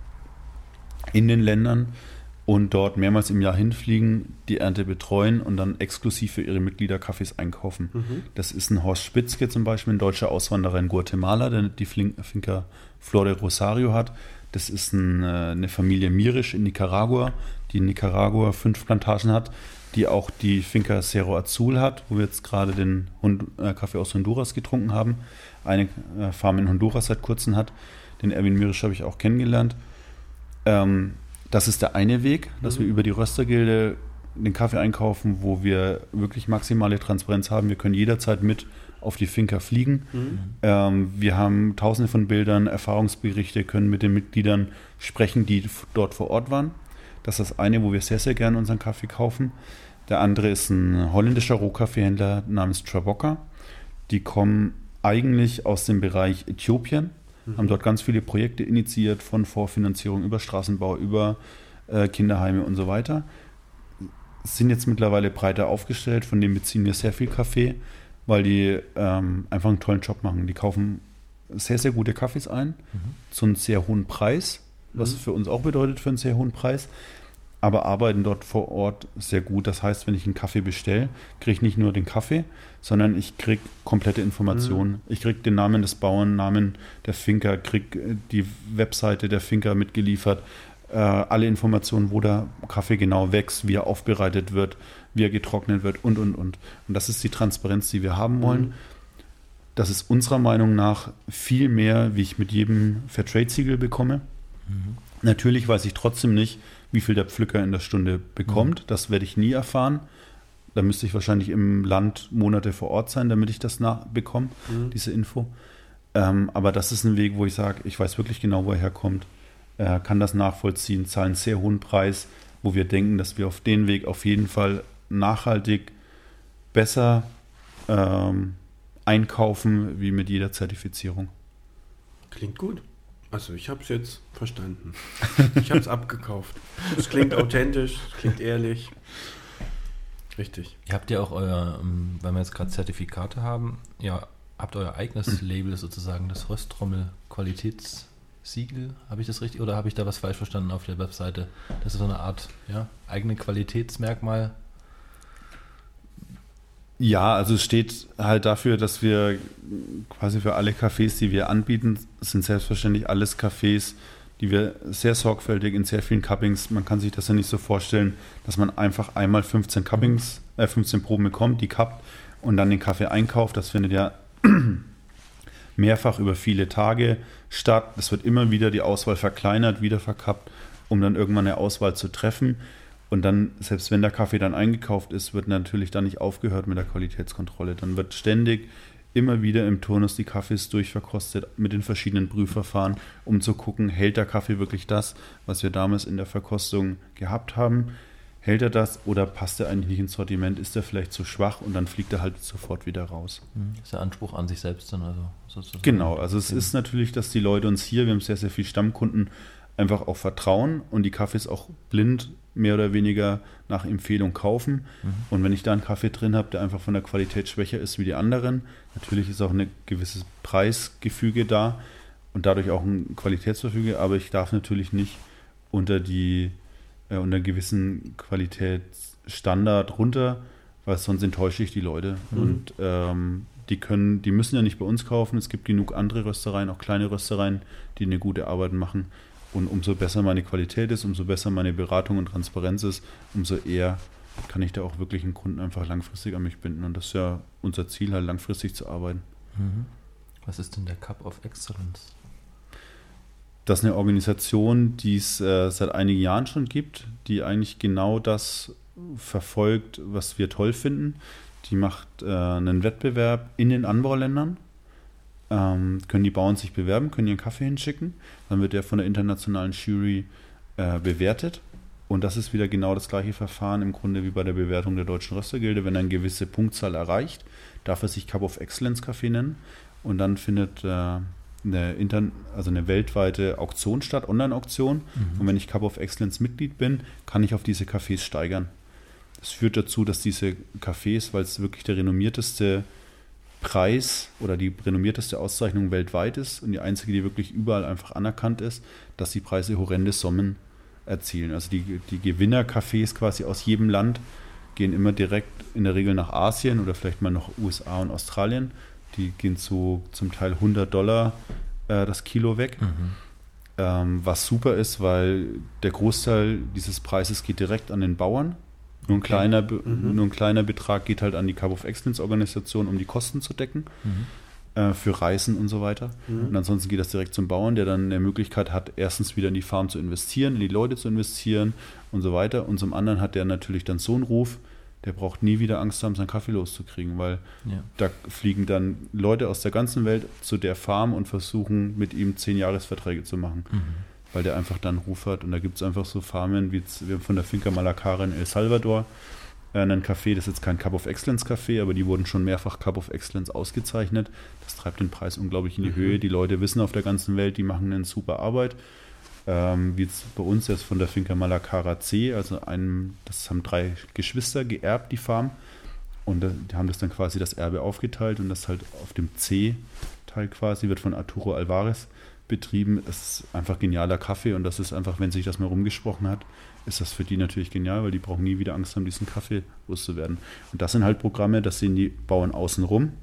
in den Ländern und dort mehrmals im Jahr hinfliegen, die Ernte betreuen und dann exklusiv für ihre Mitglieder Kaffees einkaufen. Mhm. Das ist ein Horst Spitzke zum Beispiel, ein deutscher Auswanderer in Guatemala, der die Finca Flor de Rosario hat. Das ist ein, äh, eine Familie Mirisch in Nicaragua, die in Nicaragua fünf Plantagen hat, die auch die Finca Cerro Azul hat, wo wir jetzt gerade den Hund, äh, Kaffee aus Honduras getrunken haben. Eine äh, Farm in Honduras seit kurzem hat. Den Erwin Mirisch habe ich auch kennengelernt. Ähm, das ist der eine Weg, dass mhm. wir über die Röstergilde den Kaffee einkaufen, wo wir wirklich maximale Transparenz haben. Wir können jederzeit mit auf die Finca fliegen. Mhm. Ähm, wir haben tausende von Bildern, Erfahrungsberichte, können mit den Mitgliedern sprechen, die dort vor Ort waren. Das ist das eine, wo wir sehr, sehr gerne unseren Kaffee kaufen. Der andere ist ein holländischer Rohkaffeehändler namens Traboka. Die kommen eigentlich aus dem Bereich Äthiopien mhm. haben dort ganz viele Projekte initiiert, von Vorfinanzierung über Straßenbau, über äh, Kinderheime und so weiter. Sind jetzt mittlerweile breiter aufgestellt, von denen beziehen wir sehr viel Kaffee, weil die ähm, einfach einen tollen Job machen. Die kaufen sehr, sehr gute Kaffees ein, mhm. zu einem sehr hohen Preis, was mhm. für uns auch bedeutet, für einen sehr hohen Preis aber arbeiten dort vor Ort sehr gut. Das heißt, wenn ich einen Kaffee bestelle, kriege ich nicht nur den Kaffee, sondern ich kriege komplette Informationen. Mhm. Ich kriege den Namen des Bauern, Namen der Finker, kriege äh, die Webseite der Finker mitgeliefert, äh, alle Informationen, wo der Kaffee genau wächst, wie er aufbereitet wird, wie er getrocknet wird und, und, und. Und das ist die Transparenz, die wir haben wollen. Mhm. Das ist unserer Meinung nach viel mehr, wie ich mit jedem Fairtrade-Siegel bekomme. Mhm. Natürlich weiß ich trotzdem nicht, wie viel der Pflücker in der Stunde bekommt. Mhm. Das werde ich nie erfahren. Da müsste ich wahrscheinlich im Land Monate vor Ort sein, damit ich das bekomme, mhm. diese Info. Ähm, aber das ist ein Weg, wo ich sage, ich weiß wirklich genau, wo er herkommt, Er kann das nachvollziehen, zahlen einen sehr hohen Preis, wo wir denken, dass wir auf den Weg auf jeden Fall nachhaltig besser ähm, einkaufen wie mit jeder Zertifizierung. Klingt gut. Also ich habe es jetzt verstanden. Ich habe es abgekauft. Es klingt authentisch, es klingt ehrlich. Richtig. Ihr habt ja auch euer, ähm, weil wir jetzt gerade Zertifikate haben, ja, habt euer eigenes mhm. Label sozusagen, das Rösttrommel Qualitätssiegel. Habe ich das richtig oder habe ich da was falsch verstanden auf der Webseite? Das ist so eine Art ja, eigene Qualitätsmerkmal ja, also es steht halt dafür, dass wir quasi für alle Cafés, die wir anbieten, sind selbstverständlich alles Cafés, die wir sehr sorgfältig in sehr vielen Cuppings, man kann sich das ja nicht so vorstellen, dass man einfach einmal 15 Cuppings, äh 15 Proben bekommt, die kappt und dann den Kaffee einkauft. Das findet ja mehrfach über viele Tage statt. Es wird immer wieder die Auswahl verkleinert, wieder verkappt, um dann irgendwann eine Auswahl zu treffen. Und dann, selbst wenn der Kaffee dann eingekauft ist, wird natürlich dann nicht aufgehört mit der Qualitätskontrolle. Dann wird ständig immer wieder im Turnus die Kaffees durchverkostet mit den verschiedenen Prüfverfahren, um zu gucken, hält der Kaffee wirklich das, was wir damals in der Verkostung gehabt haben? Hält er das oder passt er eigentlich nicht ins Sortiment? Ist er vielleicht zu schwach und dann fliegt er halt sofort wieder raus? Mhm. ist der Anspruch an sich selbst dann also sozusagen. Genau, also es ist natürlich, dass die Leute uns hier, wir haben sehr, sehr viele Stammkunden, einfach auch vertrauen und die Kaffees auch blind mehr oder weniger nach Empfehlung kaufen. Mhm. Und wenn ich da einen Kaffee drin habe, der einfach von der Qualität schwächer ist wie die anderen, natürlich ist auch ein gewisses Preisgefüge da und dadurch auch ein Qualitätsverfüge, aber ich darf natürlich nicht unter die äh, unter einen gewissen Qualitätsstandard runter, weil sonst enttäusche ich die Leute. Mhm. Und ähm, Die können, die müssen ja nicht bei uns kaufen. Es gibt genug andere Röstereien, auch kleine Röstereien, die eine gute Arbeit machen. Und umso besser meine Qualität ist, umso besser meine Beratung und Transparenz ist, umso eher kann ich da auch wirklich einen Kunden einfach langfristig an mich binden. Und das ist ja unser Ziel, halt langfristig zu arbeiten. Mhm. Was ist denn der Cup of Excellence? Das ist eine Organisation, die es äh, seit einigen Jahren schon gibt, die eigentlich genau das verfolgt, was wir toll finden. Die macht äh, einen Wettbewerb in den Anbauländern. Ähm, können die Bauern sich bewerben, können ihren Kaffee hinschicken. Dann wird der von der internationalen Jury äh, bewertet. Und das ist wieder genau das gleiche Verfahren im Grunde wie bei der Bewertung der Deutschen Röstergilde. Wenn er eine gewisse Punktzahl erreicht, darf er sich Cup of Excellence Kaffee nennen. Und dann findet äh, eine, intern, also eine weltweite Auktion statt, Online-Auktion. Mhm. Und wenn ich Cup of Excellence Mitglied bin, kann ich auf diese Cafés steigern. Das führt dazu, dass diese Cafés, weil es wirklich der renommierteste Preis oder die renommierteste Auszeichnung weltweit ist und die einzige, die wirklich überall einfach anerkannt ist, dass die Preise horrende Summen erzielen. Also die, die Gewinner-Cafés quasi aus jedem Land gehen immer direkt in der Regel nach Asien oder vielleicht mal nach USA und Australien die gehen zu zum Teil 100 Dollar äh, das Kilo weg. Mhm. Ähm, was super ist, weil der Großteil dieses Preises geht direkt an den Bauern. Nur ein, okay. kleiner, mhm. nur ein kleiner Betrag geht halt an die Cup of Excellence Organisation, um die Kosten zu decken. Mhm äh, für Reisen und so weiter. Mhm. Und ansonsten geht das direkt zum Bauern, der dann eine Möglichkeit hat, erstens wieder in die Farm zu investieren, in die Leute zu investieren und so weiter. Und zum anderen hat der natürlich dann so einen Ruf, der braucht nie wieder Angst haben, seinen Kaffee loszukriegen, weil ja. da fliegen dann Leute aus der ganzen Welt zu der Farm und versuchen mit ihm zehn Jahresverträge zu machen, mhm. Weil der einfach dann Ruf hat. Und da gibt es einfach so Farmen wie von der Finca Malacara in El Salvador, äh, einen Café, das ist jetzt kein Cup of Excellence Café, aber die wurden schon mehrfach Cup of Excellence ausgezeichnet. Das treibt den Preis unglaublich in die mhm. Höhe. Die Leute wissen auf der ganzen Welt, die machen eine super Arbeit ähm, wie jetzt bei uns jetzt von der Finca Malacara C, also einem, das haben drei Geschwister geerbt, die Farm. Und die haben das dann quasi das Erbe aufgeteilt und das halt auf dem C-Teil quasi wird von Arturo Alvarez betrieben. Es ist einfach genialer Kaffee und das ist einfach, wenn sich das mal rumgesprochen hat, ist das für die natürlich genial, weil die brauchen nie wieder Angst haben, diesen Kaffee loszuwerden. Und das sind halt Programme, das sehen die Bauern außen rum.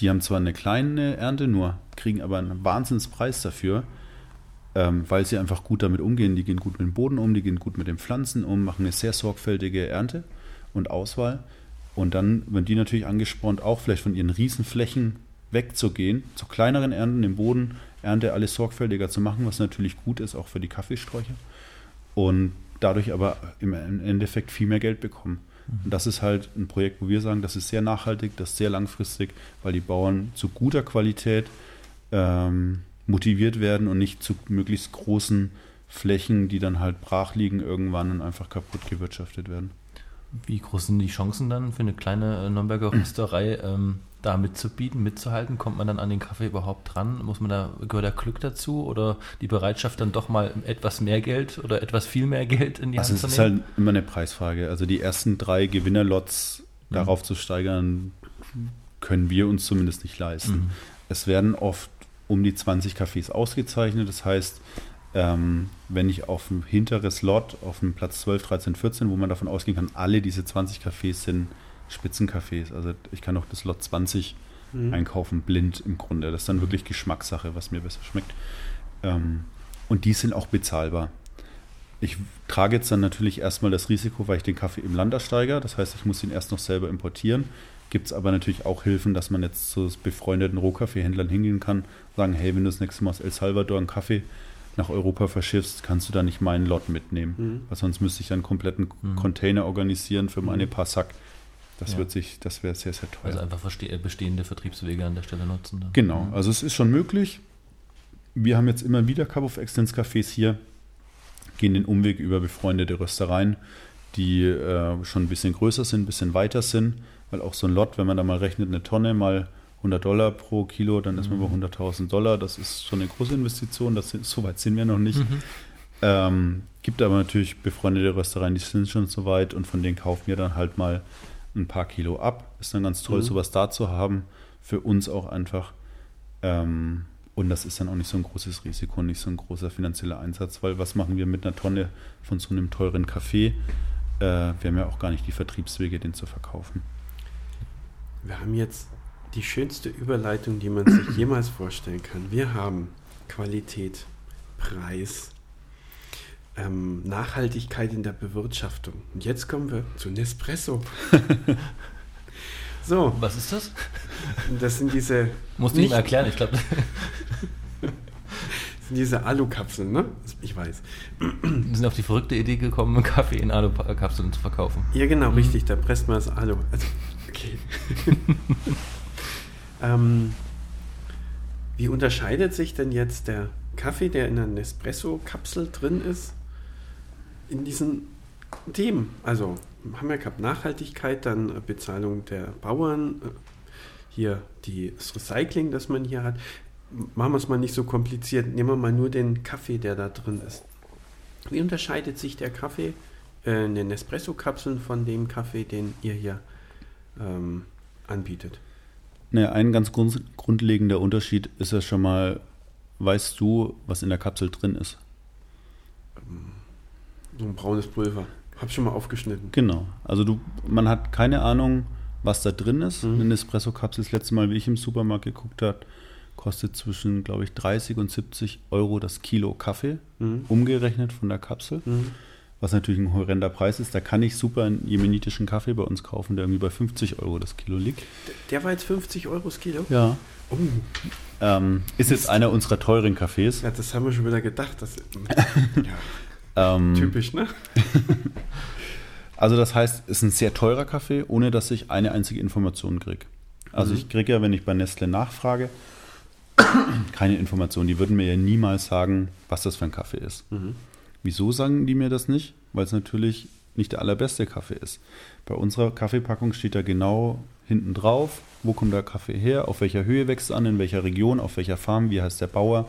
Die haben zwar eine kleine Ernte, nur kriegen aber einen Wahnsinnspreis dafür ähm, weil sie einfach gut damit umgehen. Die gehen gut mit dem Boden um, die gehen gut mit den Pflanzen um, machen eine sehr sorgfältige Ernte und Auswahl. Und dann werden die natürlich angespornt, auch vielleicht von ihren Riesenflächen wegzugehen, zu kleineren Ernten im Boden, Ernte alles sorgfältiger zu machen, was natürlich gut ist, auch für die Kaffeesträucher. Und dadurch aber im Endeffekt viel mehr Geld bekommen. Mhm. Und das ist halt ein Projekt, wo wir sagen, das ist sehr nachhaltig, das ist sehr langfristig, weil die Bauern zu guter Qualität ähm, motiviert werden und nicht zu möglichst großen Flächen, die dann halt brach liegen, irgendwann und einfach kaputt gewirtschaftet werden. Wie groß sind die Chancen dann für eine kleine äh, Nürnberger Rösterei, ähm, da mitzubieten, mitzuhalten? Kommt man dann an den Kaffee überhaupt dran? Muss man da, gehört da Glück dazu oder die Bereitschaft dann doch mal etwas mehr Geld oder etwas viel mehr Geld in die also Hand zu nehmen? Also es ist halt immer eine Preisfrage. Also die ersten drei Gewinnerlots mhm. darauf zu steigern, können wir uns zumindest nicht leisten. Mhm. Es werden oft um die 20 Cafés ausgezeichnet. Das heißt, ähm, wenn ich auf dem hinteres Lot, auf dem Platz 12, 13, 14, wo man davon ausgehen kann, alle diese 20 Cafés sind Spitzencafés. Also ich kann auch das Lot 20 mhm. einkaufen, blind im Grunde. Das ist dann wirklich Geschmackssache, was mir besser schmeckt. Ähm, und die sind auch bezahlbar. Ich trage jetzt dann natürlich erstmal das Risiko, weil ich den Kaffee im Land ersteige. Das heißt, ich muss ihn erst noch selber importieren. Gibt es aber natürlich auch Hilfen, dass man jetzt zu befreundeten Rohkaffeehändlern hingehen kann, sagen, hey, wenn du das nächste Mal aus El Salvador einen Kaffee nach Europa verschiffst, kannst du da nicht meinen Lot mitnehmen. Mhm. Weil sonst müsste ich einen kompletten mhm. Container organisieren für meine mhm. paar Sack. Das ja. wird sich, das wäre sehr, sehr teuer. Also einfach bestehende Vertriebswege an der Stelle nutzen. Dann. Genau, mhm. also es ist schon möglich. Wir haben jetzt immer wieder Cup of Excellence Cafés hier, gehen den Umweg über befreundete Röstereien, die äh, schon ein bisschen größer sind, ein bisschen weiter sind weil auch so ein Lot, wenn man da mal rechnet, eine Tonne mal 100 Dollar pro Kilo, dann ist man bei 100.000 mhm. Dollar. Das ist schon eine große Investition. Das sind, so weit sind wir noch nicht. Mhm. Ähm, gibt aber natürlich befreundete Röstereien, die sind schon so weit und von denen kaufen wir dann halt mal ein paar Kilo ab. Ist dann ganz toll, mhm. sowas da zu haben. Für uns auch einfach. Ähm, und das ist dann auch nicht so ein großes Risiko, nicht so ein großer finanzieller Einsatz, weil was machen wir mit einer Tonne von so einem teuren Kaffee? Äh, wir haben ja auch gar nicht die Vertriebswege, den zu verkaufen. Wir haben jetzt die schönste Überleitung, die man sich jemals vorstellen kann. Wir haben Qualität, Preis, ähm, Nachhaltigkeit in der Bewirtschaftung. Und jetzt kommen wir zu Nespresso. so. Was ist das? Das sind diese. Musst du ihm erklären, ich glaube. sind diese Alukapseln, ne? Ich weiß. Wir sind auf die verrückte Idee gekommen, Kaffee in Alukapseln zu verkaufen. Ja, genau, mhm. richtig. Da presst man das Alu. Also, okay. ähm, wie unterscheidet sich denn jetzt der Kaffee, der in einer Nespresso-Kapsel drin ist, in diesen Themen? Also, haben wir gehabt Nachhaltigkeit, dann Bezahlung der Bauern, äh, hier das Recycling, das man hier hat machen wir es mal nicht so kompliziert, nehmen wir mal nur den Kaffee, der da drin ist. Wie unterscheidet sich der Kaffee äh, in den Espresso-Kapseln von dem Kaffee, den ihr hier ähm, anbietet? Naja, ein ganz grund grundlegender Unterschied ist ja schon mal, weißt du, was in der Kapsel drin ist? So ein braunes Pulver. Hab schon mal aufgeschnitten. Genau. Also du, man hat keine Ahnung, was da drin ist. Mhm. Eine Espresso-Kapsel, das letzte Mal, wie ich im Supermarkt geguckt habe, kostet zwischen, glaube ich, 30 und 70 Euro das Kilo Kaffee, mhm. umgerechnet von der Kapsel. Mhm. Was natürlich ein horrender Preis ist. Da kann ich super einen jemenitischen Kaffee bei uns kaufen, der irgendwie bei 50 Euro das Kilo liegt. Der war jetzt 50 Euro das Kilo? Ja. Oh. Ähm, ist jetzt einer unserer teuren Kaffees. Ja, das haben wir schon wieder gedacht. Das, ja. Ähm, Typisch, ne? also das heißt, es ist ein sehr teurer Kaffee, ohne dass ich eine einzige Information kriege. Also mhm. ich kriege ja, wenn ich bei Nestle nachfrage, keine Information. Die würden mir ja niemals sagen, was das für ein Kaffee ist. Mhm. Wieso sagen die mir das nicht? Weil es natürlich nicht der allerbeste Kaffee ist. Bei unserer Kaffeepackung steht da genau hinten drauf, wo kommt der Kaffee her, auf welcher Höhe wächst er an, in welcher Region, auf welcher Farm, wie heißt der Bauer,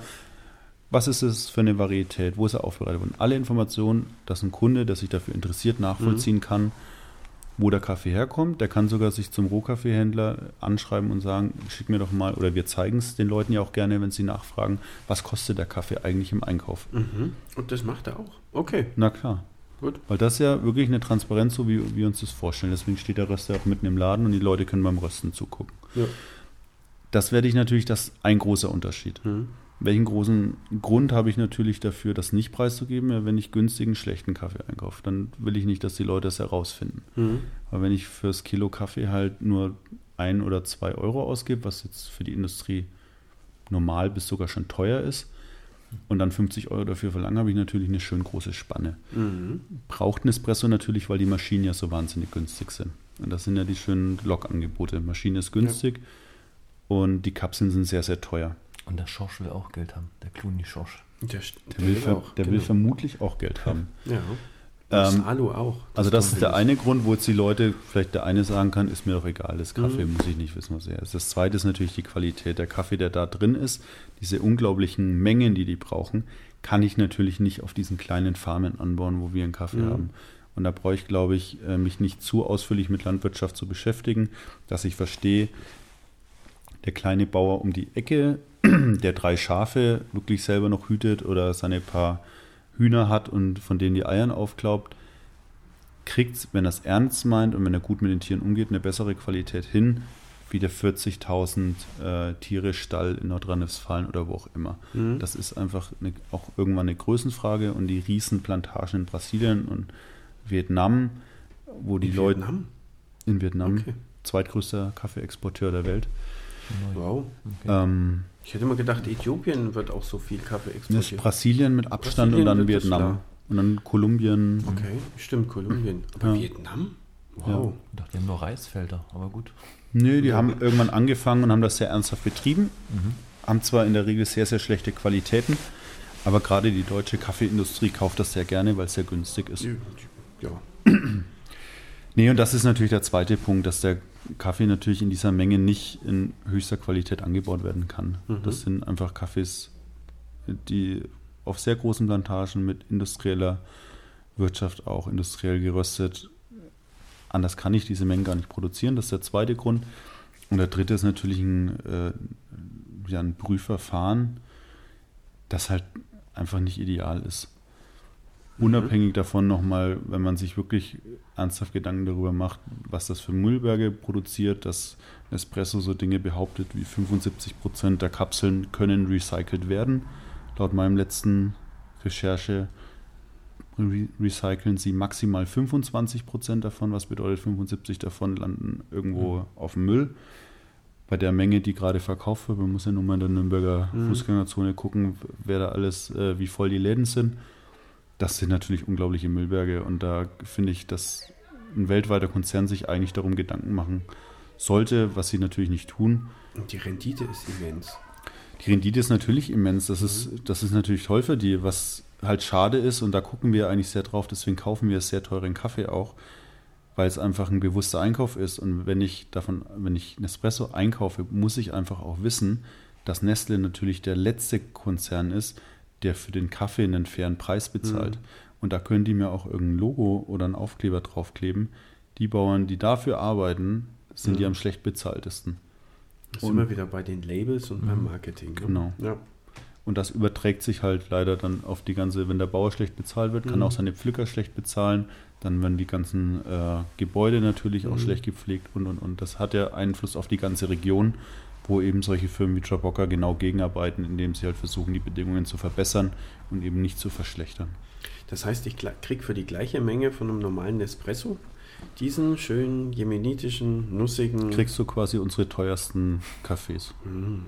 was ist es für eine Varietät, wo ist er aufbereitet worden. Alle Informationen, dass ein Kunde, der sich dafür interessiert, nachvollziehen mhm. kann, wo der Kaffee herkommt. Der kann sogar sich zum Rohkaffeehändler anschreiben und sagen, schick mir doch mal, oder wir zeigen es den Leuten ja auch gerne, wenn sie nachfragen, was kostet der Kaffee eigentlich im Einkauf. Mhm. Und das macht er auch. Okay. Na klar. Gut. Weil das ist ja wirklich eine Transparenz, so wie wir uns das vorstellen. Deswegen steht der Röster auch mitten im Laden und die Leute können beim Rösten zugucken. Ja. Das werde ich natürlich, das ein großer Unterschied. Mhm. Welchen großen Grund habe ich natürlich dafür, das nicht preiszugeben? Ja, wenn ich günstigen, schlechten Kaffee einkaufe, dann will ich nicht, dass die Leute das herausfinden. Mhm. Aber wenn ich fürs Kilo Kaffee halt nur ein oder zwei Euro ausgebe, was jetzt für die Industrie normal bis sogar schon teuer ist, und dann 50 Euro dafür verlange, habe ich natürlich eine schön große Spanne. Mhm. Braucht ein Espresso natürlich, weil die Maschinen ja so wahnsinnig günstig sind. Und das sind ja die schönen Log-Angebote. Maschine ist günstig ja. und die Kapseln sind sehr, sehr teuer. Und der Schorsch will auch Geld haben, der Clooney Schorsch. Der, der, will, ver, auch, der genau. will, vermutlich auch Geld haben. Ja. Das ähm, Alu auch. Das also das ist der eine Grund, wo jetzt die Leute vielleicht der eine sagen kann, ist mir doch egal, das Kaffee mhm. muss ich nicht wissen, was er ist. Das zweite ist natürlich die Qualität. Der Kaffee, der da drin ist, diese unglaublichen Mengen, die die brauchen, kann ich natürlich nicht auf diesen kleinen Farmen anbauen, wo wir einen Kaffee mhm. haben. Und da brauche ich, glaube ich, äh, mich nicht zu ausführlich mit Landwirtschaft zu beschäftigen, dass ich verstehe, der kleine Bauer um die Ecke, der drei Schafe wirklich selber noch hütet oder seine paar Hühner hat und von denen die Eiern aufklaubt, kriegt, wenn er es ernst meint und wenn er gut mit den Tieren umgeht, eine bessere Qualität hin, wie der 40.000 äh, Tiere Stall in Nordrhein-Westfalen oder wo auch immer. Mhm. Das ist einfach eine, auch irgendwann eine Größenfrage und die Riesenplantagen in Brasilien und Vietnam, wo die in Leute Vietnam? in Vietnam, okay. zweitgrößter Kaffeeexporteur der Welt, Wow. Okay. Ähm, ich hätte mal gedacht, Äthiopien wird auch so viel Kaffee exportiert. Das ist Brasilien mit Abstand Brasilien und dann Vietnam. Und dann Kolumbien. Okay, stimmt, Kolumbien. Aber ja. Vietnam? Wow. Ja. Ich dachte, die haben nur Reisfelder, aber gut. Nö, die haben irgendwann angefangen und haben das sehr ernsthaft betrieben. Mhm. Haben zwar in der Regel sehr, sehr schlechte Qualitäten, aber gerade die deutsche Kaffeeindustrie kauft das sehr gerne, weil es sehr günstig ist. Ja. nee, und das ist natürlich der zweite Punkt, dass der Kaffee natürlich in dieser Menge nicht in höchster Qualität angebaut werden kann. Mhm. Das sind einfach Kaffees, die auf sehr großen Plantagen mit industrieller Wirtschaft auch industriell geröstet. Anders kann ich diese Mengen gar nicht produzieren. Das ist der zweite Grund. Und der dritte ist natürlich ein, äh, ja, ein Prüfverfahren, das halt einfach nicht ideal ist. Unabhängig davon nochmal, wenn man sich wirklich ernsthaft Gedanken darüber macht, was das für Müllberge produziert, dass Nespresso so Dinge behauptet wie 75 Prozent der Kapseln können recycelt werden. Laut meinem letzten Recherche re recyceln sie maximal 25 Prozent davon, was bedeutet 75 davon landen irgendwo mhm. auf dem Müll. Bei der Menge, die gerade verkauft wird, man muss ja nur mal in der Nürnberger mhm. Fußgängerzone gucken, wer da alles, äh, wie voll die Läden sind. Das sind natürlich unglaubliche Müllberge und da finde ich, dass ein weltweiter Konzern sich eigentlich darum Gedanken machen sollte, was sie natürlich nicht tun. Und die Rendite ist immens. Die Rendite ist natürlich immens. Das, mhm. ist, das ist natürlich toll für die. Was halt schade ist, und da gucken wir eigentlich sehr drauf, deswegen kaufen wir sehr teuren Kaffee auch, weil es einfach ein bewusster Einkauf ist. Und wenn ich davon, wenn ich Nespresso einkaufe, muss ich einfach auch wissen, dass Nestle natürlich der letzte Konzern ist, der für den Kaffee einen fairen Preis bezahlt. Mhm. Und da können die mir auch irgendein Logo oder einen Aufkleber draufkleben. Die Bauern, die dafür arbeiten, sind mhm. die am schlecht bezahltesten. Das sind wir wieder bei den Labels und beim mhm. Marketing. Ne? Genau. Ja. Und das überträgt sich halt leider dann auf die ganze, wenn der Bauer schlecht bezahlt wird, kann mhm. auch seine Pflücker schlecht bezahlen. Dann werden die ganzen äh, Gebäude natürlich auch mhm. schlecht gepflegt und und und. Das hat ja Einfluss auf die ganze Region, wo eben solche Firmen wie Trabocker genau gegenarbeiten, indem sie halt versuchen, die Bedingungen zu verbessern und eben nicht zu verschlechtern. Das heißt, ich kriege für die gleiche Menge von einem normalen Espresso diesen schönen jemenitischen, nussigen. Kriegst du quasi unsere teuersten Kaffees. Mm.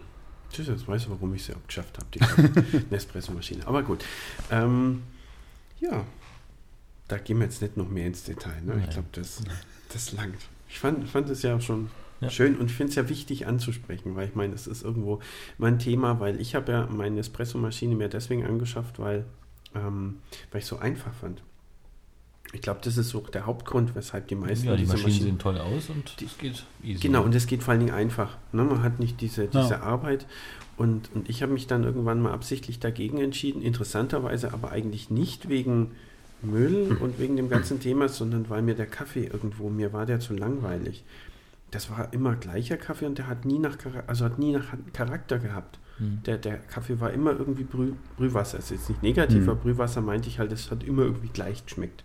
Jetzt weißt du, warum ich sie auch geschafft habe, die Nespresso-Maschine. Aber gut. Ähm, ja, da gehen wir jetzt nicht noch mehr ins Detail. Ne? Ich glaube, das, das langt. Ich fand, fand es ja schon ja. schön und ich finde es ja wichtig anzusprechen, weil ich meine, es ist irgendwo mein Thema, weil ich habe ja meine Espresso-Maschine mir deswegen angeschafft, weil, ähm, weil ich es so einfach fand. Ich glaube, das ist so der Hauptgrund, weshalb die meisten. Ja, die Maschinen, Maschinen, sehen toll aus und es geht easy. Genau, und es geht vor allen Dingen einfach. Ne? Man hat nicht diese, diese ja. Arbeit. Und, und ich habe mich dann irgendwann mal absichtlich dagegen entschieden. Interessanterweise aber eigentlich nicht wegen Müll und wegen dem ganzen Thema, sondern weil mir der Kaffee irgendwo, mir war der zu langweilig. Das war immer gleicher Kaffee und der hat nie nach, also hat nie nach Charakter gehabt. Hm. Der, der Kaffee war immer irgendwie Brüh, Brühwasser. Das ist jetzt nicht negativ, hm. aber Brühwasser meinte ich halt, es hat immer irgendwie gleich geschmeckt.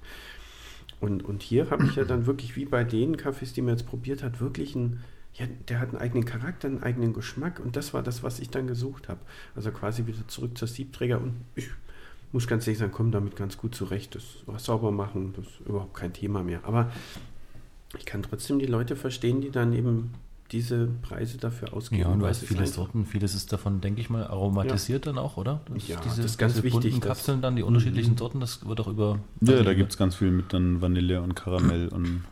Und, und hier habe ich ja dann wirklich, wie bei den Kaffees, die man jetzt probiert hat, wirklich ein, ja, der hat einen eigenen Charakter, einen eigenen Geschmack und das war das, was ich dann gesucht habe. Also quasi wieder zurück zur Siebträger und ich muss ganz ehrlich sagen, komme damit ganz gut zurecht. Das was sauber machen, das ist überhaupt kein Thema mehr. Aber ich kann trotzdem die Leute verstehen, die dann eben diese Preise dafür ausgeben. Ja, und du hast viele Sorten, vieles ist davon, denke ich mal, aromatisiert ja. dann auch, oder? Das ja, diese, das ist ganz diese wichtig. Kapseln dann, die unterschiedlichen mhm. Sorten, das wird auch über... Ja, da gibt es ganz viel mit dann Vanille und Karamell und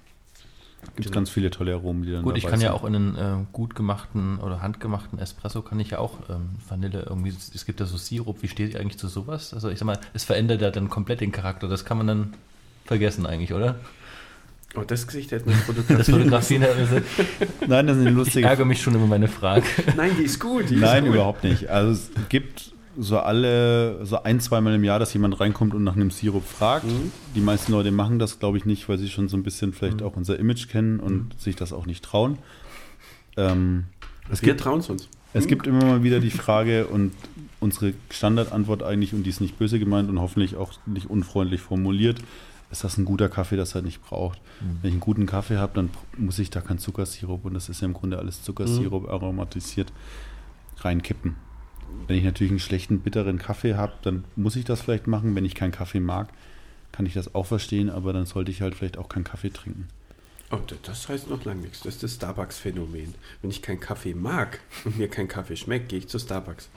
gibt es genau. ganz viele tolle Aromen, die dann Gut, ich kann sind. ja auch in einen äh, gut gemachten oder handgemachten Espresso kann ich ja auch ähm, Vanille irgendwie, es gibt ja so Sirup, wie steht ihr eigentlich zu sowas? Also ich sag mal, es verändert ja dann komplett den Charakter, das kann man dann vergessen eigentlich, oder? Oh, das Gesicht hätte man fotografieren Das Fotografieren Nein, das ist eine lustige. Ich ärgere mich schon über meine Frage. Nein, die ist gut. Die Nein, ist gut. überhaupt nicht. Also es gibt so alle, so ein, zweimal im Jahr, dass jemand reinkommt und nach einem Sirup fragt. Mhm. Die meisten Leute machen das, glaube ich, nicht, weil sie schon so ein bisschen vielleicht mhm. auch unser Image kennen und mhm. sich das auch nicht trauen. Ähm, es Wir trauen es uns. Es gibt immer mal wieder die Frage und unsere Standardantwort eigentlich, und die ist nicht böse gemeint und hoffentlich auch nicht unfreundlich formuliert, ist das ein guter Kaffee, das er nicht braucht. Mhm. Wenn ich einen guten Kaffee habe, dann muss ich da keinen Zuckersirup und das ist ja im Grunde alles Zuckersirup mhm. aromatisiert reinkippen. Wenn ich natürlich einen schlechten, bitteren Kaffee habe, dann muss ich das vielleicht machen. Wenn ich keinen Kaffee mag, kann ich das auch verstehen, aber dann sollte ich halt vielleicht auch keinen Kaffee trinken. Oh, das heißt noch lange nichts. Das ist das Starbucks-Phänomen. Wenn ich keinen Kaffee mag und mir kein Kaffee schmeckt, gehe ich zu Starbucks.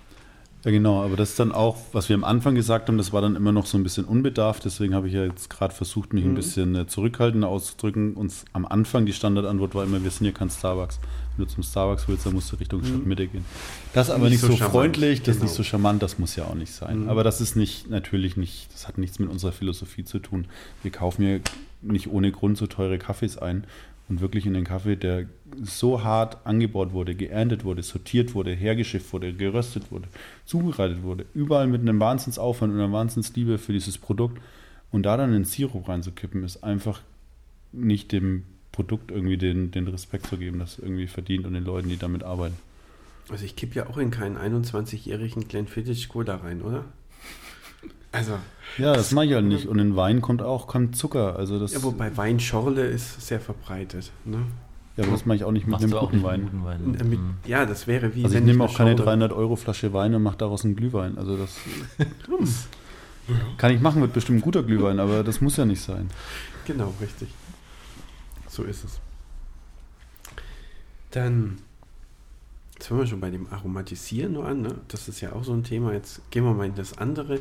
Ja, genau, aber das ist dann auch, was wir am Anfang gesagt haben, das war dann immer noch so ein bisschen unbedarft. Deswegen habe ich ja jetzt gerade versucht, mich mhm. ein bisschen äh, zurückhaltender auszudrücken. Und am Anfang die Standardantwort war immer: Wir sind hier kein Starbucks. Wenn du zum Starbucks willst, dann musst du Richtung mhm. Stadtmitte gehen. Das ist aber nicht, nicht so, so freundlich, das genau. ist nicht so charmant, das muss ja auch nicht sein. Mhm. Aber das ist nicht, natürlich nicht, das hat nichts mit unserer Philosophie zu tun. Wir kaufen ja nicht ohne Grund so teure Kaffees ein, und wirklich in den Kaffee, der so hart angebaut wurde, geerntet wurde, sortiert wurde, hergeschifft wurde, geröstet wurde, zubereitet wurde, überall mit einem Wahnsinnsaufwand und einer Wahnsinnsliebe für dieses Produkt und da dann einen Sirup reinzukippen, ist einfach nicht dem Produkt irgendwie den, den Respekt zu geben, das irgendwie verdient und den Leuten, die damit arbeiten. Also ich kippe ja auch in keinen 21-jährigen Glenfiddich Cola rein, oder? Also, Ja, das mache ich halt nicht. Und in Wein kommt auch kein Zucker. Also das, ja, wobei Weinschorle ist sehr verbreitet. Ne? ja, aber das mache ich auch nicht mit Machst einem guten Wein. einen guten Wein? Und, äh, mit, Mhm. Ja, das wäre wie Also ich nehme auch keine Schorle- 300 Euro Flasche Wein und mache daraus einen Glühwein. Also das kann ich machen, wird bestimmt ein guter Glühwein, aber das muss ja nicht sein. Genau, richtig. So ist es. Dann, jetzt waren wir schon bei dem Aromatisieren nur an, ne? das ist ja auch so ein Thema. Jetzt gehen wir mal in das andere.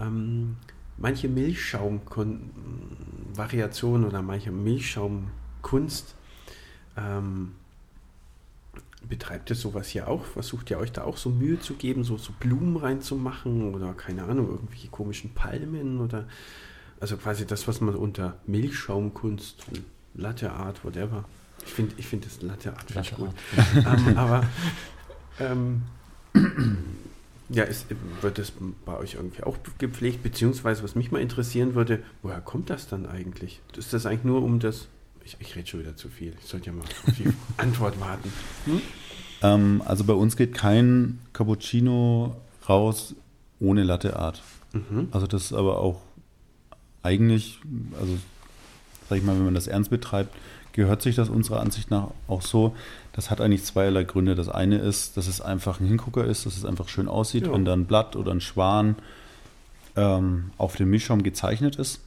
Ähm, manche Milchschaum-Variationen oder manche Milchschaumkunst ähm, betreibt ihr sowas hier auch? Versucht ihr euch da auch so Mühe zu geben, so, so Blumen reinzumachen oder keine Ahnung, irgendwelche komischen Palmen oder also quasi das, was man unter Milchschaumkunst, Latte Art, whatever. Ich finde ich find das Latte Art Latte gut. Ähm, aber ähm, ja, ist, wird das bei euch irgendwie auch gepflegt? Beziehungsweise, was mich mal interessieren würde, woher kommt das dann eigentlich? Ist das eigentlich nur um das. Ich, ich rede schon wieder zu viel. Ich sollte ja mal auf die Antwort warten. Ähm, also bei uns geht kein Cappuccino raus ohne Latte Art. Mhm. Also das ist aber auch eigentlich, also sag ich mal, wenn man das ernst betreibt, gehört sich das unserer Ansicht nach auch so. Das hat eigentlich zweierlei Gründe. Das eine ist, dass es einfach ein Hingucker ist, dass es einfach schön aussieht, Ja. wenn da ein Blatt oder ein Schwan ähm, auf dem Milchschaum gezeichnet ist.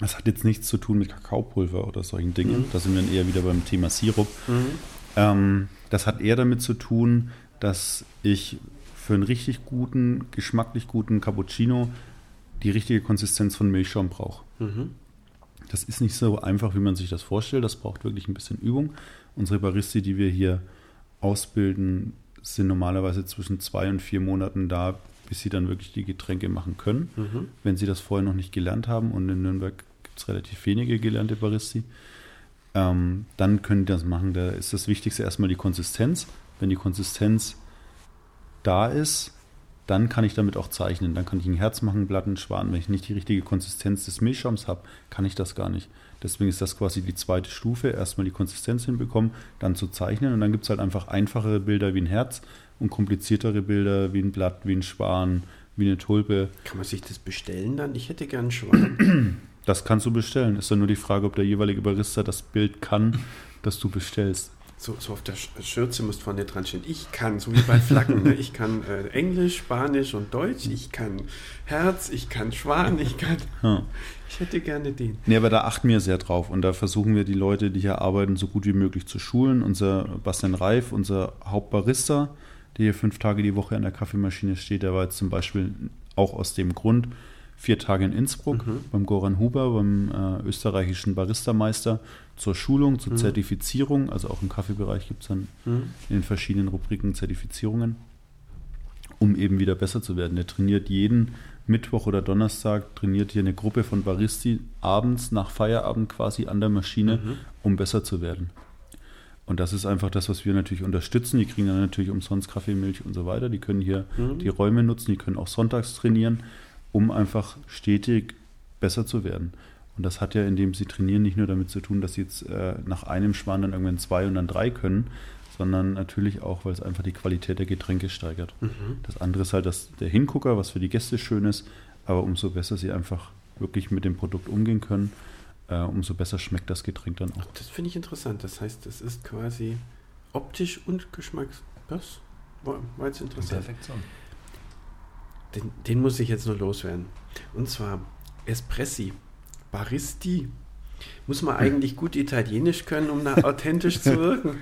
Das hat jetzt nichts zu tun mit Kakaopulver oder solchen Dingen. Mhm. Da sind wir dann eher wieder beim Thema Sirup. Mhm. Ähm, das hat eher damit zu tun, dass ich für einen richtig guten, geschmacklich guten Cappuccino die richtige Konsistenz von Milchschaum brauche. Mhm. Das ist nicht so einfach, wie man sich das vorstellt. Das braucht wirklich ein bisschen Übung. Unsere Baristi, die wir hier ausbilden, sind normalerweise zwischen zwei und vier Monaten da, bis sie dann wirklich die Getränke machen können. Mhm. Wenn sie das vorher noch nicht gelernt haben und in Nürnberg gibt es relativ wenige gelernte Baristi, ähm, dann können die das machen. Da ist das Wichtigste erstmal die Konsistenz. Wenn die Konsistenz da ist, dann kann ich damit auch zeichnen. Dann kann ich ein Herz machen, Blatten, Schwan. Wenn ich nicht die richtige Konsistenz des Milchschaums habe, kann ich das gar nicht. Deswegen ist das quasi die zweite Stufe. Erstmal die Konsistenz hinbekommen, dann zu zeichnen. Und dann gibt es halt einfach einfachere Bilder wie ein Herz und kompliziertere Bilder wie ein Blatt, wie ein Schwan, wie eine Tulpe. Kann man sich das bestellen dann? Ich hätte gern einen Schwan. Das kannst du bestellen. Ist dann nur die Frage, ob der jeweilige Barista das Bild kann, das du bestellst. So, so auf der Sch- Schürze muss vorne dran stehen. Ich kann, so wie bei Flaggen. Ne? Ich kann äh, Englisch, Spanisch und Deutsch. Ich kann Herz, ich kann Schwan, ich kann. Ich hätte gerne den. Nee, aber da achten wir sehr drauf und da versuchen wir die Leute, die hier arbeiten, so gut wie möglich zu schulen. Unser Bastian Reif, unser Hauptbarista, der hier fünf Tage die Woche an der Kaffeemaschine steht, der war jetzt zum Beispiel auch aus dem Grund vier Tage in Innsbruck Mhm. beim Goran Huber, beim äh, österreichischen Baristameister, zur Schulung, zur Mhm. Zertifizierung. Also auch im Kaffeebereich gibt es dann Hm? in den verschiedenen Rubriken Zertifizierungen, um eben wieder besser zu werden. Der trainiert jeden Mittwoch oder Donnerstag, trainiert hier eine Gruppe von Baristi abends nach Feierabend quasi an der Maschine, Mhm. um besser zu werden. Und das ist einfach das, was wir natürlich unterstützen. Die kriegen dann natürlich umsonst Kaffee, Milch und so weiter. Die können hier Mhm. die Räume nutzen, die können auch sonntags trainieren, um einfach stetig besser zu werden. Und das hat ja, indem sie trainieren, nicht nur damit zu tun, dass sie jetzt äh, nach einem Schwan dann irgendwann zwei und dann drei können, sondern natürlich auch, weil es einfach die Qualität der Getränke steigert. Mhm. Das andere ist halt das, der Hingucker, was für die Gäste schön ist, aber umso besser sie einfach wirklich mit dem Produkt umgehen können, äh, umso besser schmeckt das Getränk dann auch. Das finde ich interessant. Das heißt, es ist quasi optisch und Geschmacks. Das war, war jetzt interessant. Perfektion. Den, den muss ich jetzt nur loswerden. Und zwar Espressi. Baristi. Muss man eigentlich gut Italienisch können, um da authentisch zu wirken?